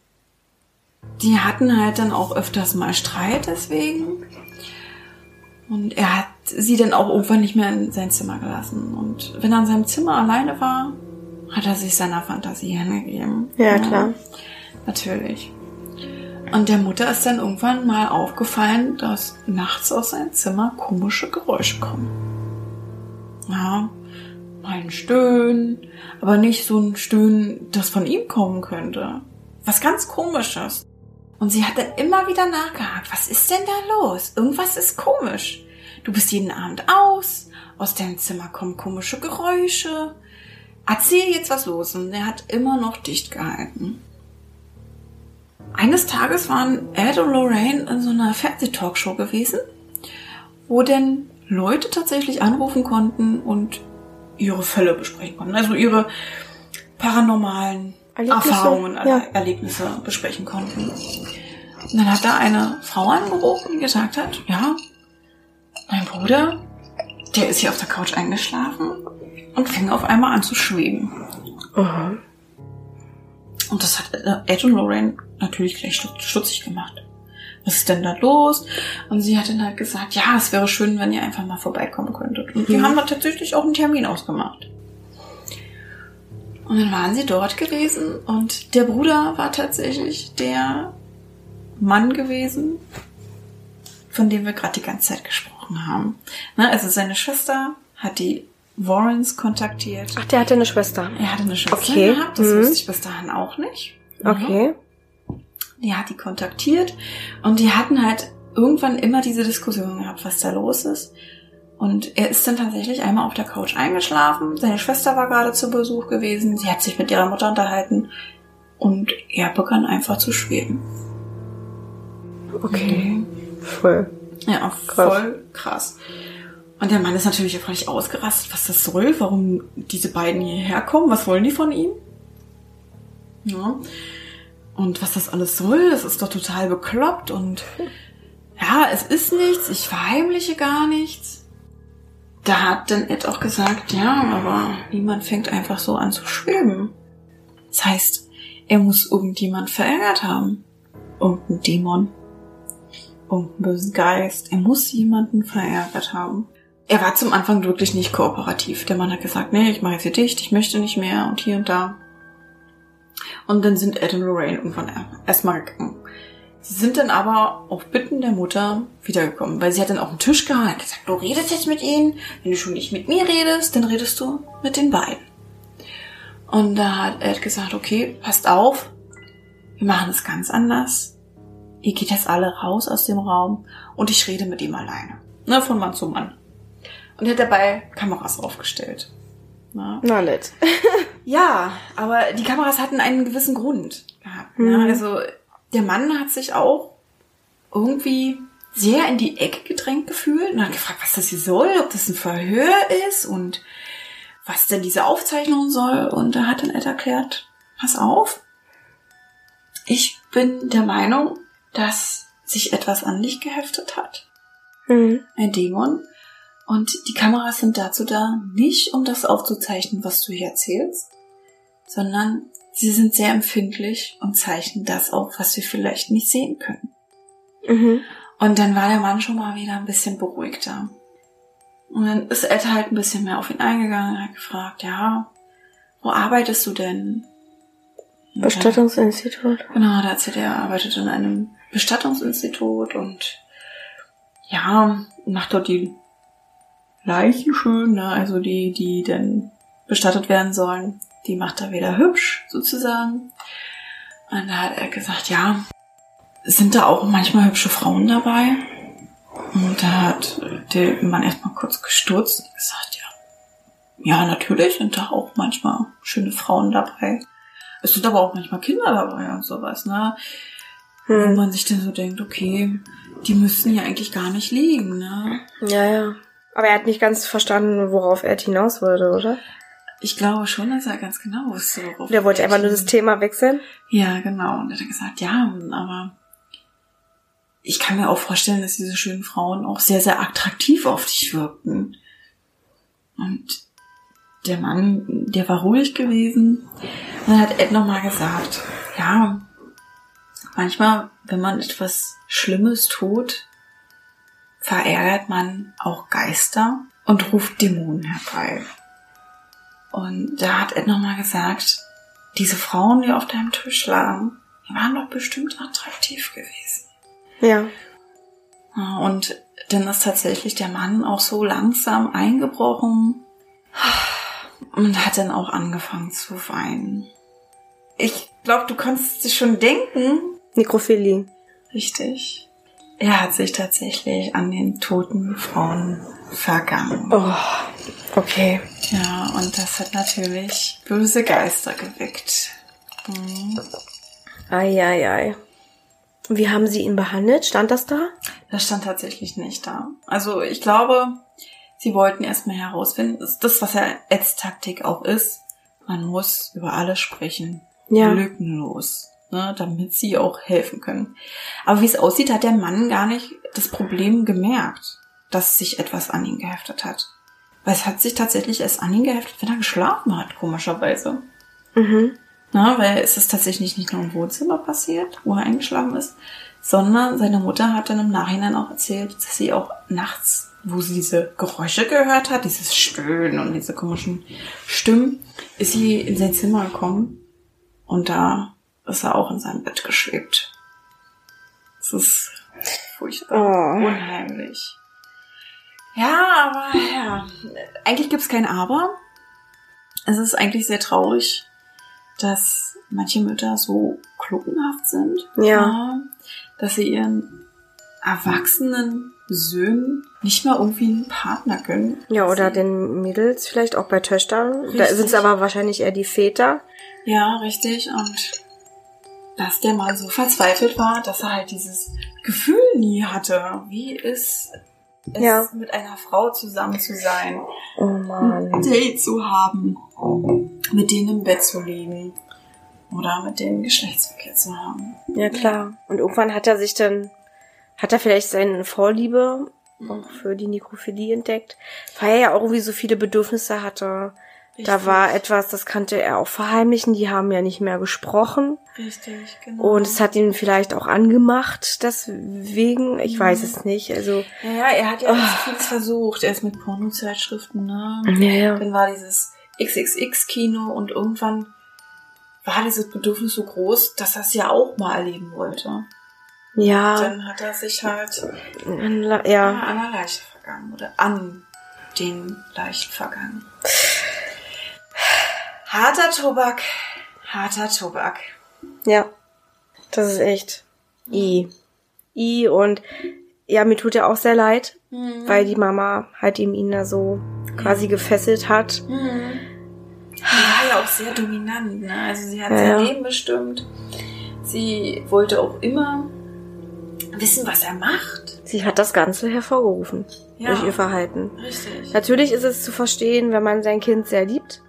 Die hatten halt dann auch öfters mal Streit deswegen. Und er hat sie dann auch irgendwann nicht mehr in sein Zimmer gelassen. Und wenn er in seinem Zimmer alleine war, hat er sich seiner Fantasie hingegeben. Ja, klar. Natürlich. Und der Mutter ist dann irgendwann mal aufgefallen, dass nachts aus seinem Zimmer komische Geräusche kommen. Ja, mal ein Stöhnen, aber nicht so ein Stöhnen, das von ihm kommen könnte. Was ganz komisches. Und sie hat dann immer wieder nachgehakt. Was ist denn da los? Irgendwas ist komisch. Du bist jeden Abend aus. Aus deinem Zimmer kommen komische Geräusche. Erzähl jetzt, was los. Und er hat immer noch dicht gehalten. Eines Tages waren Ed und Lorraine in so einer Fernsehtalkshow gewesen, wo denn Leute tatsächlich anrufen konnten und ihre Fälle besprechen konnten. Also ihre paranormalen Erlebnisse, Erfahrungen, ja. Erlebnisse besprechen konnten. Und dann hat da eine Frau angerufen, die gesagt hat, ja, mein Bruder, der ist hier auf der Couch eingeschlafen und fing auf einmal an zu schweben. Aha. Und das hat äh, Ed und Lorraine natürlich gleich stu- stutzig gemacht. Was ist denn da los? Und sie hat dann halt gesagt, ja, es wäre schön, wenn ihr einfach mal vorbeikommen könntet. Und die Mhm. haben da tatsächlich auch einen Termin ausgemacht. Und dann waren sie dort gewesen und der Bruder war tatsächlich der Mann gewesen, von dem wir gerade die ganze Zeit gesprochen haben. Ne, also seine Schwester hat die Warrens kontaktiert. Ach, der hatte eine Schwester. Er hatte eine Schwester Okay. gehabt, das Mhm. wusste ich bis dahin auch nicht. Mhm. Okay. Die hat die kontaktiert und die hatten halt irgendwann immer diese Diskussion gehabt, was da los ist. Und er ist dann tatsächlich einmal auf der Couch eingeschlafen. Seine Schwester war gerade zu Besuch gewesen. Sie hat sich mit ihrer Mutter unterhalten. Und er begann einfach zu schweben. Okay. Voll. Ja, Krass. voll krass. Und der Mann ist natürlich völlig ausgerastet, was das soll, warum diese beiden hierher kommen, was wollen die von ihm? Ja. Und was das alles soll, das ist doch total bekloppt und ja, es ist nichts, ich verheimliche gar nichts. Da hat dann Ed auch gesagt, ja, aber niemand fängt einfach so an zu schweben. Das heißt, er muss irgendjemand verärgert haben. Irgendein Dämon irgendeinen bösen Geist. Er muss jemanden verärgert haben. Er war zum Anfang wirklich nicht kooperativ. Der Mann hat gesagt, nee, ich mache jetzt hier dicht, ich möchte nicht mehr und hier und da. Und dann sind Ed und Lorraine irgendwann erstmal gegangen. Sie sind dann aber auf Bitten der Mutter wiedergekommen, weil sie hat dann auf den Tisch gehauen und gesagt, du redest jetzt mit ihnen, wenn du schon nicht mit mir redest, dann redest du mit den beiden. Und da hat Ed gesagt, okay, passt auf, wir machen es ganz anders ihr geht jetzt alle raus aus dem Raum und ich rede mit ihm alleine. Ne, von Mann zu Mann. Und er hat dabei Kameras aufgestellt. Ne? Na nett. Ja, aber die Kameras hatten einen gewissen Grund gehabt. Ne? Mhm. Also der Mann hat sich auch irgendwie sehr in die Ecke gedrängt gefühlt und hat gefragt, was das hier soll, ob das ein Verhör ist und was denn diese Aufzeichnung soll. Und da hat dann Ed erklärt, pass auf, ich bin der Meinung, dass sich etwas an dich geheftet hat. Mhm. Ein Dämon. Und die Kameras sind dazu da, nicht um das aufzuzeichnen, was du hier erzählst, sondern sie sind sehr empfindlich und zeichnen das auf, was wir vielleicht nicht sehen können. Mhm. Und dann war der Mann schon mal wieder ein bisschen beruhigter. Und dann ist Ed halt ein bisschen mehr auf ihn eingegangen und hat gefragt, ja, wo arbeitest du denn? Bestattungsinstitut. Genau, da erzählt er, er arbeitet in einem Bestattungsinstitut und ja, macht dort die Leichen schön, ne? also die, die dann bestattet werden sollen, die macht er wieder hübsch sozusagen. Und da hat er gesagt, ja, sind da auch manchmal hübsche Frauen dabei? Und da hat der Mann erstmal kurz gestürzt und gesagt, ja, ja, natürlich sind da auch manchmal schöne Frauen dabei. Es sind aber auch manchmal Kinder dabei und sowas, ne? Wo Hm. man sich dann so denkt, okay, die müssten ja eigentlich gar nicht liegen, ne? Ja, ja. Aber er hat nicht ganz verstanden, worauf er hinaus wollte, oder? Ich glaube schon, dass er ganz genau wusste, worauf Der wollte einfach nur das Thema wechseln. Ja, genau. Und er hat gesagt, ja, aber ich kann mir auch vorstellen, dass diese schönen Frauen auch sehr, sehr attraktiv auf dich wirkten. Und der Mann, der war ruhig gewesen. Und dann hat Ed nochmal gesagt, ja, manchmal, wenn man etwas Schlimmes tut, verärgert man auch Geister und ruft Dämonen herbei. Und da hat Ed nochmal gesagt, diese Frauen, die auf deinem Tisch lagen, die waren doch bestimmt attraktiv gewesen. Ja. Ja, Und dann ist tatsächlich der Mann auch so langsam eingebrochen und hat dann auch angefangen zu weinen. Ich glaube, du kannst dich schon denken. Nekrophilie. Richtig. Er hat sich tatsächlich an den toten Frauen vergangen. Oh, okay. Ja, und das hat natürlich böse Geister geweckt. Mhm. Eieiei. Wie haben sie ihn behandelt? Stand das da? Das stand tatsächlich nicht da. Also ich glaube, sie wollten erstmal herausfinden, das, ist das was ja Eds Taktik auch ist, man muss über alles sprechen. Ja. Lückenlos. Ne, damit sie auch helfen können. Aber wie es aussieht, hat der Mann gar nicht das Problem gemerkt, dass sich etwas an ihn geheftet hat. Weil es hat sich tatsächlich erst an ihn geheftet, wenn er geschlafen hat, komischerweise. Mhm. Na, weil es ist tatsächlich nicht nur im Wohnzimmer passiert, wo er eingeschlafen ist, sondern seine Mutter hat dann im Nachhinein auch erzählt, dass sie auch nachts, wo sie diese Geräusche gehört hat, dieses Stöhnen und diese komischen Stimmen, ist sie in sein Zimmer gekommen und da ist er auch in seinem Bett geschwebt. Das ist furchtbar, Oh. unheimlich. Ja, aber ja, eigentlich gibt's kein Aber. Es ist eigentlich sehr traurig, dass manche Mütter so kluckenhaft sind. Ja. Dass sie ihren erwachsenen Söhnen nicht mal irgendwie einen Partner gönnen. Ja, oder sie, den Mädels vielleicht auch bei Töchtern. Da Richtig. sind es aber wahrscheinlich eher die Väter. Ja, richtig. Und dass der Mann so verzweifelt war, dass er halt dieses Gefühl nie hatte. Wie ist es, Ja. mit einer Frau zusammen zu sein? Oh ein. Date zu haben, mit denen im Bett zu liegen oder mit denen Geschlechtsverkehr zu haben. Ja, klar. Und irgendwann hat er sich dann, hat er vielleicht seine Vorliebe auch für die Nekrophilie entdeckt, weil er ja auch irgendwie so viele Bedürfnisse hatte. Da Richtig. war etwas, das kannte er auch verheimlichen, die haben ja nicht mehr gesprochen. Richtig, genau. Und es hat ihn vielleicht auch angemacht, deswegen, ich weiß es nicht. Also, ja, ja, er hat ja oh. vieles versucht. Er ist mit Pornozeitschriften, ne? ja, ja. Dann war dieses XXX-Kino und irgendwann war dieses Bedürfnis so groß, dass er es ja auch mal erleben wollte. Ja, Dann hat er sich halt ja, ja. an der Leiche vergangen oder an den Leichen vergangen. Harter Tobak, harter Tobak. ja. Das ist echt I. I und ja, mir tut er auch sehr leid, weil die Mama halt ihm ihn da so quasi gefesselt hat. Die war ja auch sehr dominant, ne? Also sie hat Ja, sein ja. Leben bestimmt. Sie wollte auch immer wissen, was er macht. Sie hat das Ganze hervorgerufen Ja. durch ihr Verhalten. Richtig. Natürlich ist es zu verstehen, wenn man sein Kind sehr liebt.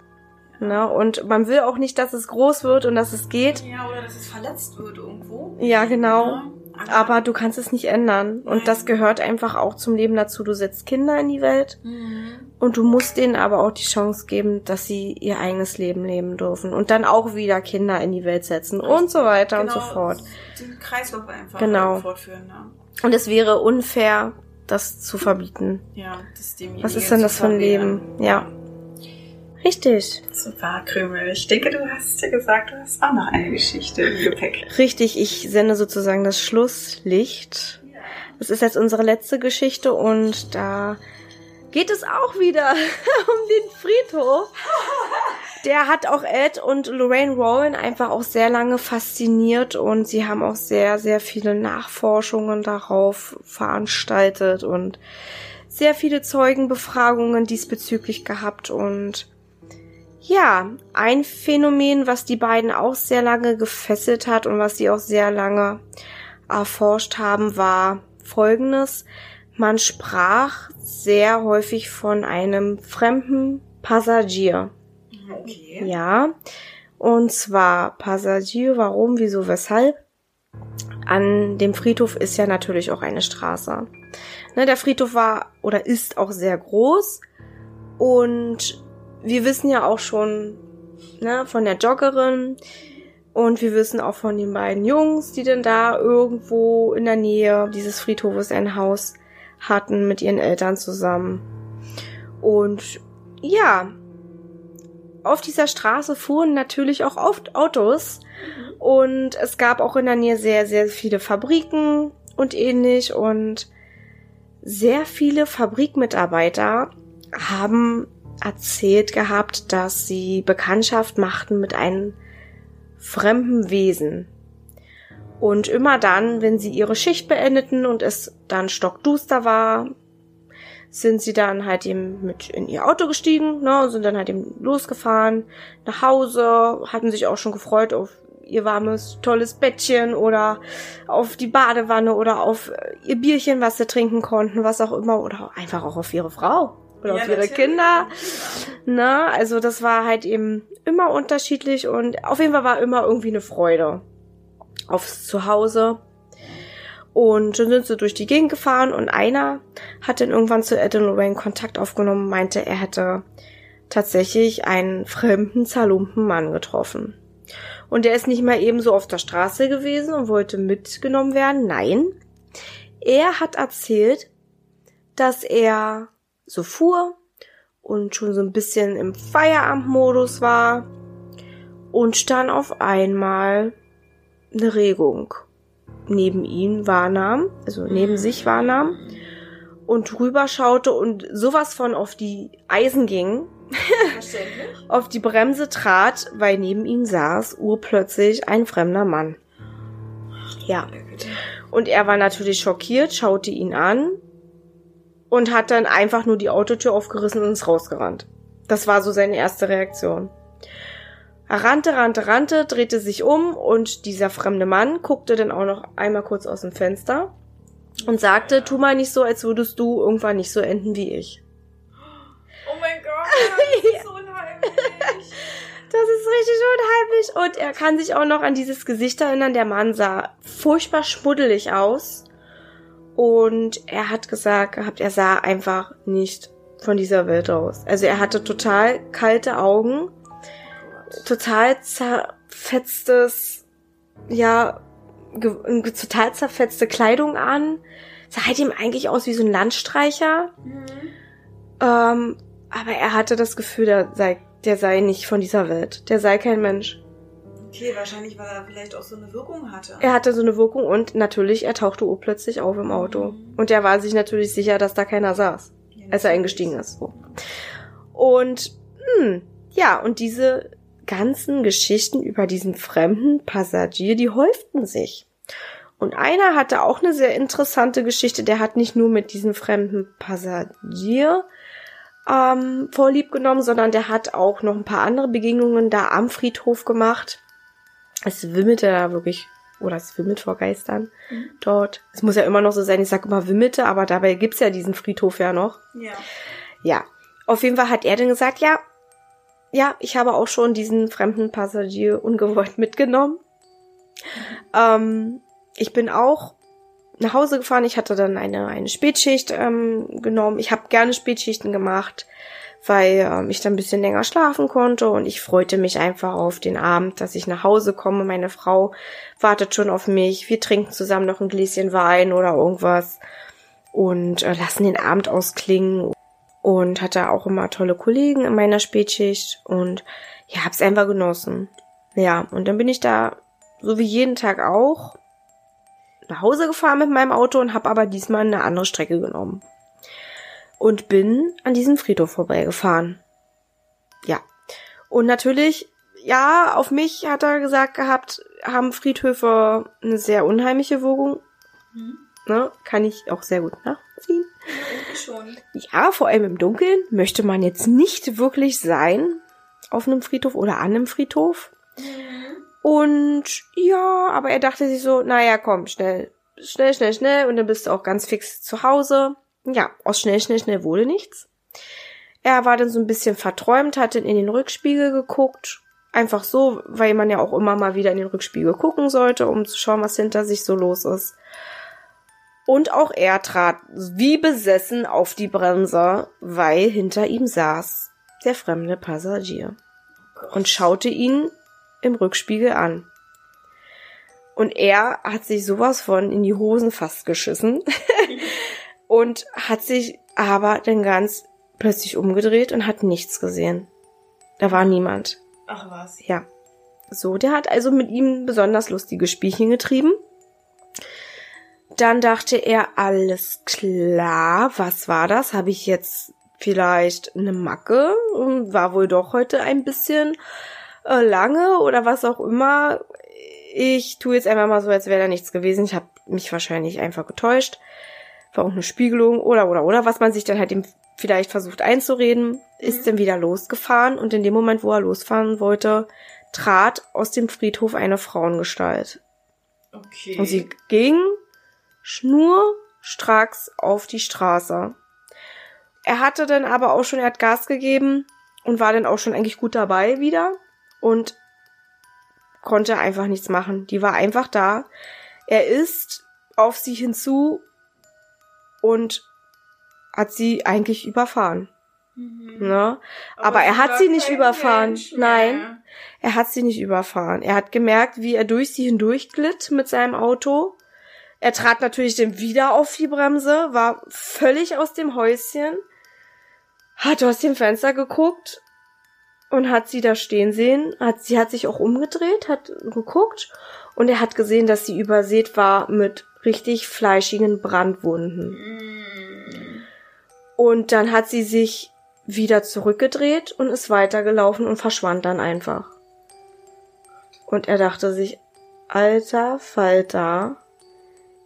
Ne? Und man will auch nicht, dass es groß wird und dass es geht. Ja, oder dass es verletzt wird irgendwo. Ja, genau. Ja, Aber du kannst es nicht ändern. Und das gehört einfach auch zum Leben dazu. Du setzt Kinder in die Welt Mhm. und du musst denen aber auch die Chance geben, dass sie ihr eigenes Leben leben dürfen. Und dann auch wieder Kinder in die Welt setzen und so weiter und so Genau, fort. Den Kreislauf einfach Genau. fortführen. Ne? Und es wäre unfair, das zu verbieten. Ja, das dem Was ist denn das für ein Leben? Ja. Richtig. Super, Krümel. Ich denke, du hast ja gesagt, du hast auch noch eine Geschichte im Gepäck. Richtig, ich sende sozusagen das Schlusslicht. Das ist jetzt unsere letzte Geschichte und da geht es auch wieder um den Friedhof. Der hat auch Ed und Lorraine Rowan einfach auch sehr lange fasziniert und sie haben auch sehr, sehr viele Nachforschungen darauf veranstaltet und sehr viele Zeugenbefragungen diesbezüglich gehabt und ja, ein Phänomen, was die beiden auch sehr lange gefesselt hat und was sie auch sehr lange erforscht haben, war folgendes. Man sprach sehr häufig von einem fremden Passagier. Okay. Ja. Und zwar Passagier, warum, wieso, weshalb? An dem Friedhof ist ja natürlich auch eine Straße. Ne, der Friedhof war oder ist auch sehr groß. Und wir wissen ja auch schon ne, von der Joggerin, und wir wissen auch von den beiden Jungs, die denn da irgendwo in der Nähe dieses Friedhofes ein Haus hatten mit ihren Eltern zusammen. Und ja, auf dieser Straße fuhren natürlich auch oft Autos. Und es gab auch in der Nähe sehr, sehr viele Fabriken und ähnlich. Und sehr viele Fabrikmitarbeiter haben erzählt gehabt, dass sie Bekanntschaft machten mit einem fremden Wesen. Und immer dann, wenn sie ihre Schicht beendeten und es dann stockduster war, sind sie dann halt eben mit in ihr Auto gestiegen, ne, sind dann halt eben losgefahren nach Hause, hatten sich auch schon gefreut auf ihr warmes, tolles Bettchen oder auf die Badewanne oder auf ihr Bierchen, was sie trinken konnten, was auch immer, oder einfach auch auf ihre Frau oder Ja, auf ihre. Kinder. Ne, also das war halt eben immer unterschiedlich und auf jeden Fall war immer irgendwie eine Freude aufs Zuhause. Und dann sind sie durch die Gegend gefahren und einer hat dann irgendwann zu Ed und Lorraine Kontakt aufgenommen, meinte, er hätte tatsächlich einen fremden, zerlumpten Mann getroffen. Und der ist nicht mal eben so auf der Straße gewesen und wollte mitgenommen werden. Nein. Er hat erzählt, dass er so fuhr und schon so ein bisschen im Feierabendmodus war und dann auf einmal eine Regung neben ihm wahrnahm, also neben sich wahrnahm und rüber schaute und sowas von auf die Eisen ging, auf die Bremse trat, weil neben ihm saß urplötzlich ein fremder Mann. Ja. Und er war natürlich schockiert, schaute ihn an und hat dann einfach nur die Autotür aufgerissen und ist rausgerannt. Das war so seine erste Reaktion. Er rannte, rannte, rannte, drehte sich um und dieser fremde Mann guckte dann auch noch einmal kurz aus dem Fenster und sagte, tu mal nicht so, als würdest du irgendwann nicht so enden wie ich. Oh mein Gott, das ist so unheimlich. Das ist richtig unheimlich. Und er kann sich auch noch an dieses Gesicht erinnern. Der Mann sah furchtbar schmuddelig aus. Und er hat gesagt gehabt, er sah einfach nicht von dieser Welt aus. Also er hatte total kalte Augen, total zerfetztes, ja, total zerfetzte Kleidung an. Sah halt ihm eigentlich aus wie so ein Landstreicher. Ähm, aber er hatte das Gefühl, der sei, der sei nicht von dieser Welt. Der sei kein Mensch. Okay, wahrscheinlich, weil er vielleicht auch so eine Wirkung hatte. Er hatte so eine Wirkung und natürlich, er tauchte urplötzlich auf im Auto. Und er war sich natürlich sicher, dass da keiner saß, Ja, als er eingestiegen ist. So. Und, hm, ja, und diese ganzen Geschichten über diesen fremden Passagier, die häuften sich. Und einer hatte auch eine sehr interessante Geschichte, der hat nicht nur mit diesem fremden Passagier ähm, vorlieb genommen, sondern der hat auch noch ein paar andere Begegnungen da am Friedhof gemacht. Es wimmelte da wirklich, oder es wimmelt vor Geistern dort. Es muss ja immer noch so sein, ich sag immer wimmelte, aber dabei gibt's ja diesen Friedhof ja noch. Ja. Ja, auf jeden Fall hat er dann gesagt, ja, ja, ich habe auch schon diesen fremden Passagier ungewollt mitgenommen. Ähm, ich bin auch nach Hause gefahren. Ich hatte dann eine, eine Spätschicht ähm, genommen. Ich habe gerne Spätschichten gemacht, weil ähm, ich dann ein bisschen länger schlafen konnte und ich freute mich einfach auf den Abend, dass ich nach Hause komme. Meine Frau wartet schon auf mich. Wir trinken zusammen noch ein Gläschen Wein oder irgendwas und äh, lassen den Abend ausklingen und hatte auch immer tolle Kollegen in meiner Spätschicht und ja, hab's einfach genossen. Ja, und dann bin ich da, so wie jeden Tag auch, nach Hause gefahren mit meinem Auto und habe aber diesmal eine andere Strecke genommen. Und bin an diesem Friedhof vorbeigefahren. Ja. Und natürlich, ja, auf mich hat er gesagt gehabt, haben Friedhöfe eine sehr unheimliche Wirkung. Ne? Kann ich auch sehr gut nachziehen. Schon. Ja, vor allem im Dunkeln möchte man jetzt nicht wirklich sein auf einem Friedhof oder an einem Friedhof. Und ja, aber er dachte sich so, naja, komm, schnell schnell, schnell, schnell und dann bist du auch ganz fix zu Hause. Ja, aus schnell, schnell, schnell wurde nichts. Er war dann so ein bisschen verträumt, hat dann in den Rückspiegel geguckt. Einfach so, weil man ja auch immer mal wieder in den Rückspiegel gucken sollte, um zu schauen, was hinter sich so los ist. Und auch er trat wie besessen auf die Bremse, weil hinter ihm saß der fremde Passagier und schaute ihn im Rückspiegel an. Und er hat sich sowas von in die Hosen fast geschissen und hat sich aber dann ganz plötzlich umgedreht und hat nichts gesehen. Da war niemand. Ach was. Ja. So, der hat also mit ihm besonders lustige Spielchen getrieben. Dann dachte er, alles klar, was war das? Habe ich jetzt vielleicht eine Macke? War wohl doch heute ein bisschen äh, lange oder was auch immer. Ich tue jetzt einfach mal so, als wäre da nichts gewesen. Ich habe mich wahrscheinlich einfach getäuscht. War auch eine Spiegelung oder oder oder was man sich dann halt eben vielleicht versucht einzureden, ist mhm. dann wieder losgefahren und in dem Moment, wo er losfahren wollte, trat aus dem Friedhof eine Frauengestalt. Okay. Und sie ging schnurstracks auf die Straße. Er hatte dann aber auch schon, er hat Gas gegeben und war dann auch schon eigentlich gut dabei wieder und konnte einfach nichts machen. Die war einfach da. Er ist auf sie hinzu und hat sie eigentlich überfahren. Mhm. Ne? Aber, Aber er hat sie nicht überfahren. Mensch, Nein, ja. er hat sie nicht überfahren. Er hat gemerkt, wie er durch sie hindurchglitt mit seinem Auto. Er trat natürlich dann wieder auf die Bremse, war völlig aus dem Häuschen, hat aus dem Fenster geguckt und hat sie da stehen sehen. Hat, sie hat sich auch umgedreht, hat geguckt und er hat gesehen, dass sie übersät war mit richtig fleischigen Brandwunden. Mm. Und dann hat sie sich wieder zurückgedreht und ist weitergelaufen und verschwand dann einfach. Und er dachte sich, alter Falter,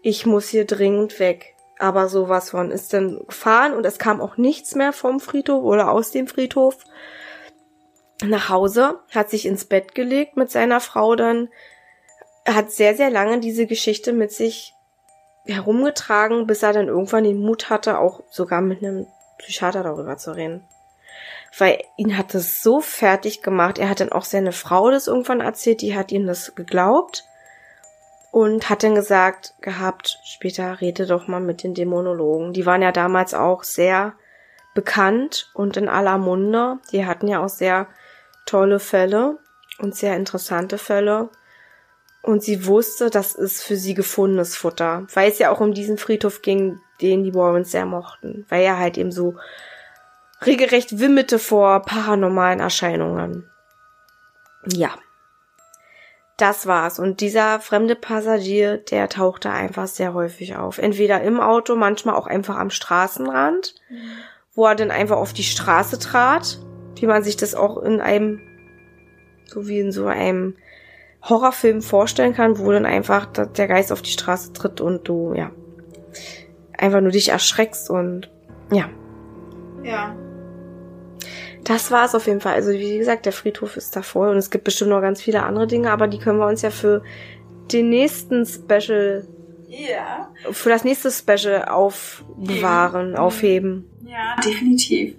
ich muss hier dringend weg. Aber sowas von ist dann gefahren und es kam auch nichts mehr vom Friedhof oder aus dem Friedhof nach Hause, hat sich ins Bett gelegt mit seiner Frau dann, hat sehr, sehr lange diese Geschichte mit sich herumgetragen, bis er dann irgendwann den Mut hatte, auch sogar mit einem Psychiater darüber zu reden. Weil ihn hat das so fertig gemacht. Er hat dann auch seine Frau das irgendwann erzählt, die hat ihm das geglaubt und hat dann gesagt gehabt, später rede doch mal mit den Dämonologen. Die waren ja damals auch sehr bekannt und in aller Munde. Die hatten ja auch sehr tolle Fälle und sehr interessante Fälle. Und sie wusste, das ist für sie gefundenes Futter, weil es ja auch um diesen Friedhof ging, den die Warrens sehr mochten, weil er halt eben so regelrecht wimmerte vor paranormalen Erscheinungen. Ja. Das war's. Und dieser fremde Passagier, der tauchte einfach sehr häufig auf. Entweder im Auto, manchmal auch einfach am Straßenrand, wo er dann einfach auf die Straße trat, wie man sich das auch in einem, so wie in so einem Horrorfilm vorstellen kann, wo dann einfach der Geist auf die Straße tritt und du, ja, einfach nur dich erschreckst und, ja. Ja. Das war es auf jeden Fall. Also wie gesagt, der Friedhof ist da voll und es gibt bestimmt noch ganz viele andere Dinge, aber die können wir uns ja für den nächsten Special, ja. für das nächste Special aufbewahren, ja. aufheben. Ja, definitiv.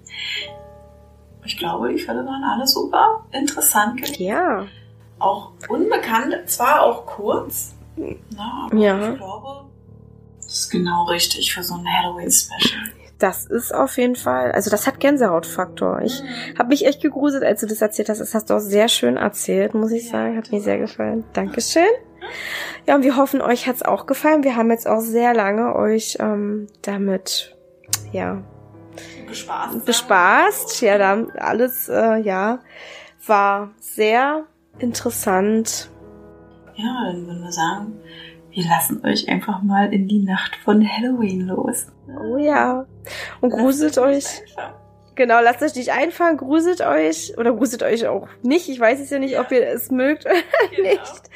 Ich glaube, die Fälle waren alle super interessant. Ja auch unbekannt, zwar auch kurz, na, aber ja. ich glaube, das ist genau richtig für so ein Halloween-Special. Das ist auf jeden Fall, also das hat Gänsehautfaktor. Ich mhm. habe mich echt gegruselt, als du das erzählt hast. Das hast du auch sehr schön erzählt, muss ich ja, sagen. Hat mir sehr gefallen. Dankeschön. Ja, und wir hoffen, euch hat's auch gefallen. Wir haben jetzt auch sehr lange euch ähm, damit, ja, bespaßt. Bespaßt. Ja, da alles, äh, ja, war sehr interessant. Ja, dann würden wir sagen, wir lassen euch einfach mal in die Nacht von Halloween los. Oh ja. Und gruselt euch. Genau, lasst euch nicht einfallen, gruselt euch oder gruselt euch auch nicht. Ich weiß es ja nicht, ja. ob ihr es mögt oder genau. nicht.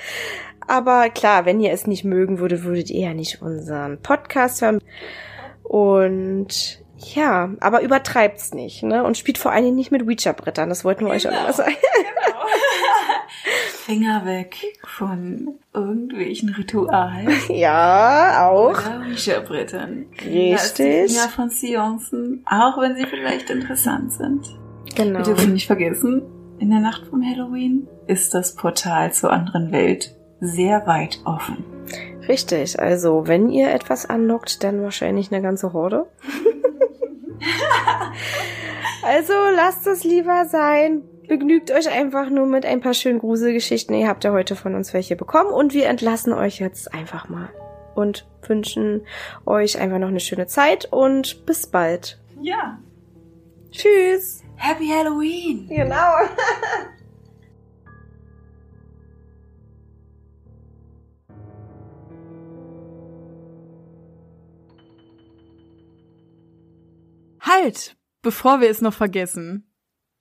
Aber klar, wenn ihr es nicht mögen würdet, würdet ihr ja nicht unseren Podcast hören. Und ja, aber übertreibt's nicht, ne? Und spielt vor allen Dingen nicht mit Ouija-Brettern. Das wollten wir genau. euch auch noch mal sagen. Finger weg von irgendwelchen Ritualen. Ja, auch. Ouija-Brettern. Richtig. Finger von Seancen, auch wenn sie vielleicht interessant sind. Genau. Wir dürfen nicht vergessen, in der Nacht vom Halloween ist das Portal zur anderen Welt sehr weit offen. Richtig. Also, wenn ihr etwas anlockt, dann wahrscheinlich eine ganze Horde. also, lasst es lieber sein. Begnügt euch einfach nur mit ein paar schönen Gruselgeschichten. Ihr habt ja heute von uns welche bekommen und wir entlassen euch jetzt einfach mal und wünschen euch einfach noch eine schöne Zeit und bis bald. Ja. Tschüss. Happy Halloween! Genau. Halt, bevor wir es noch vergessen.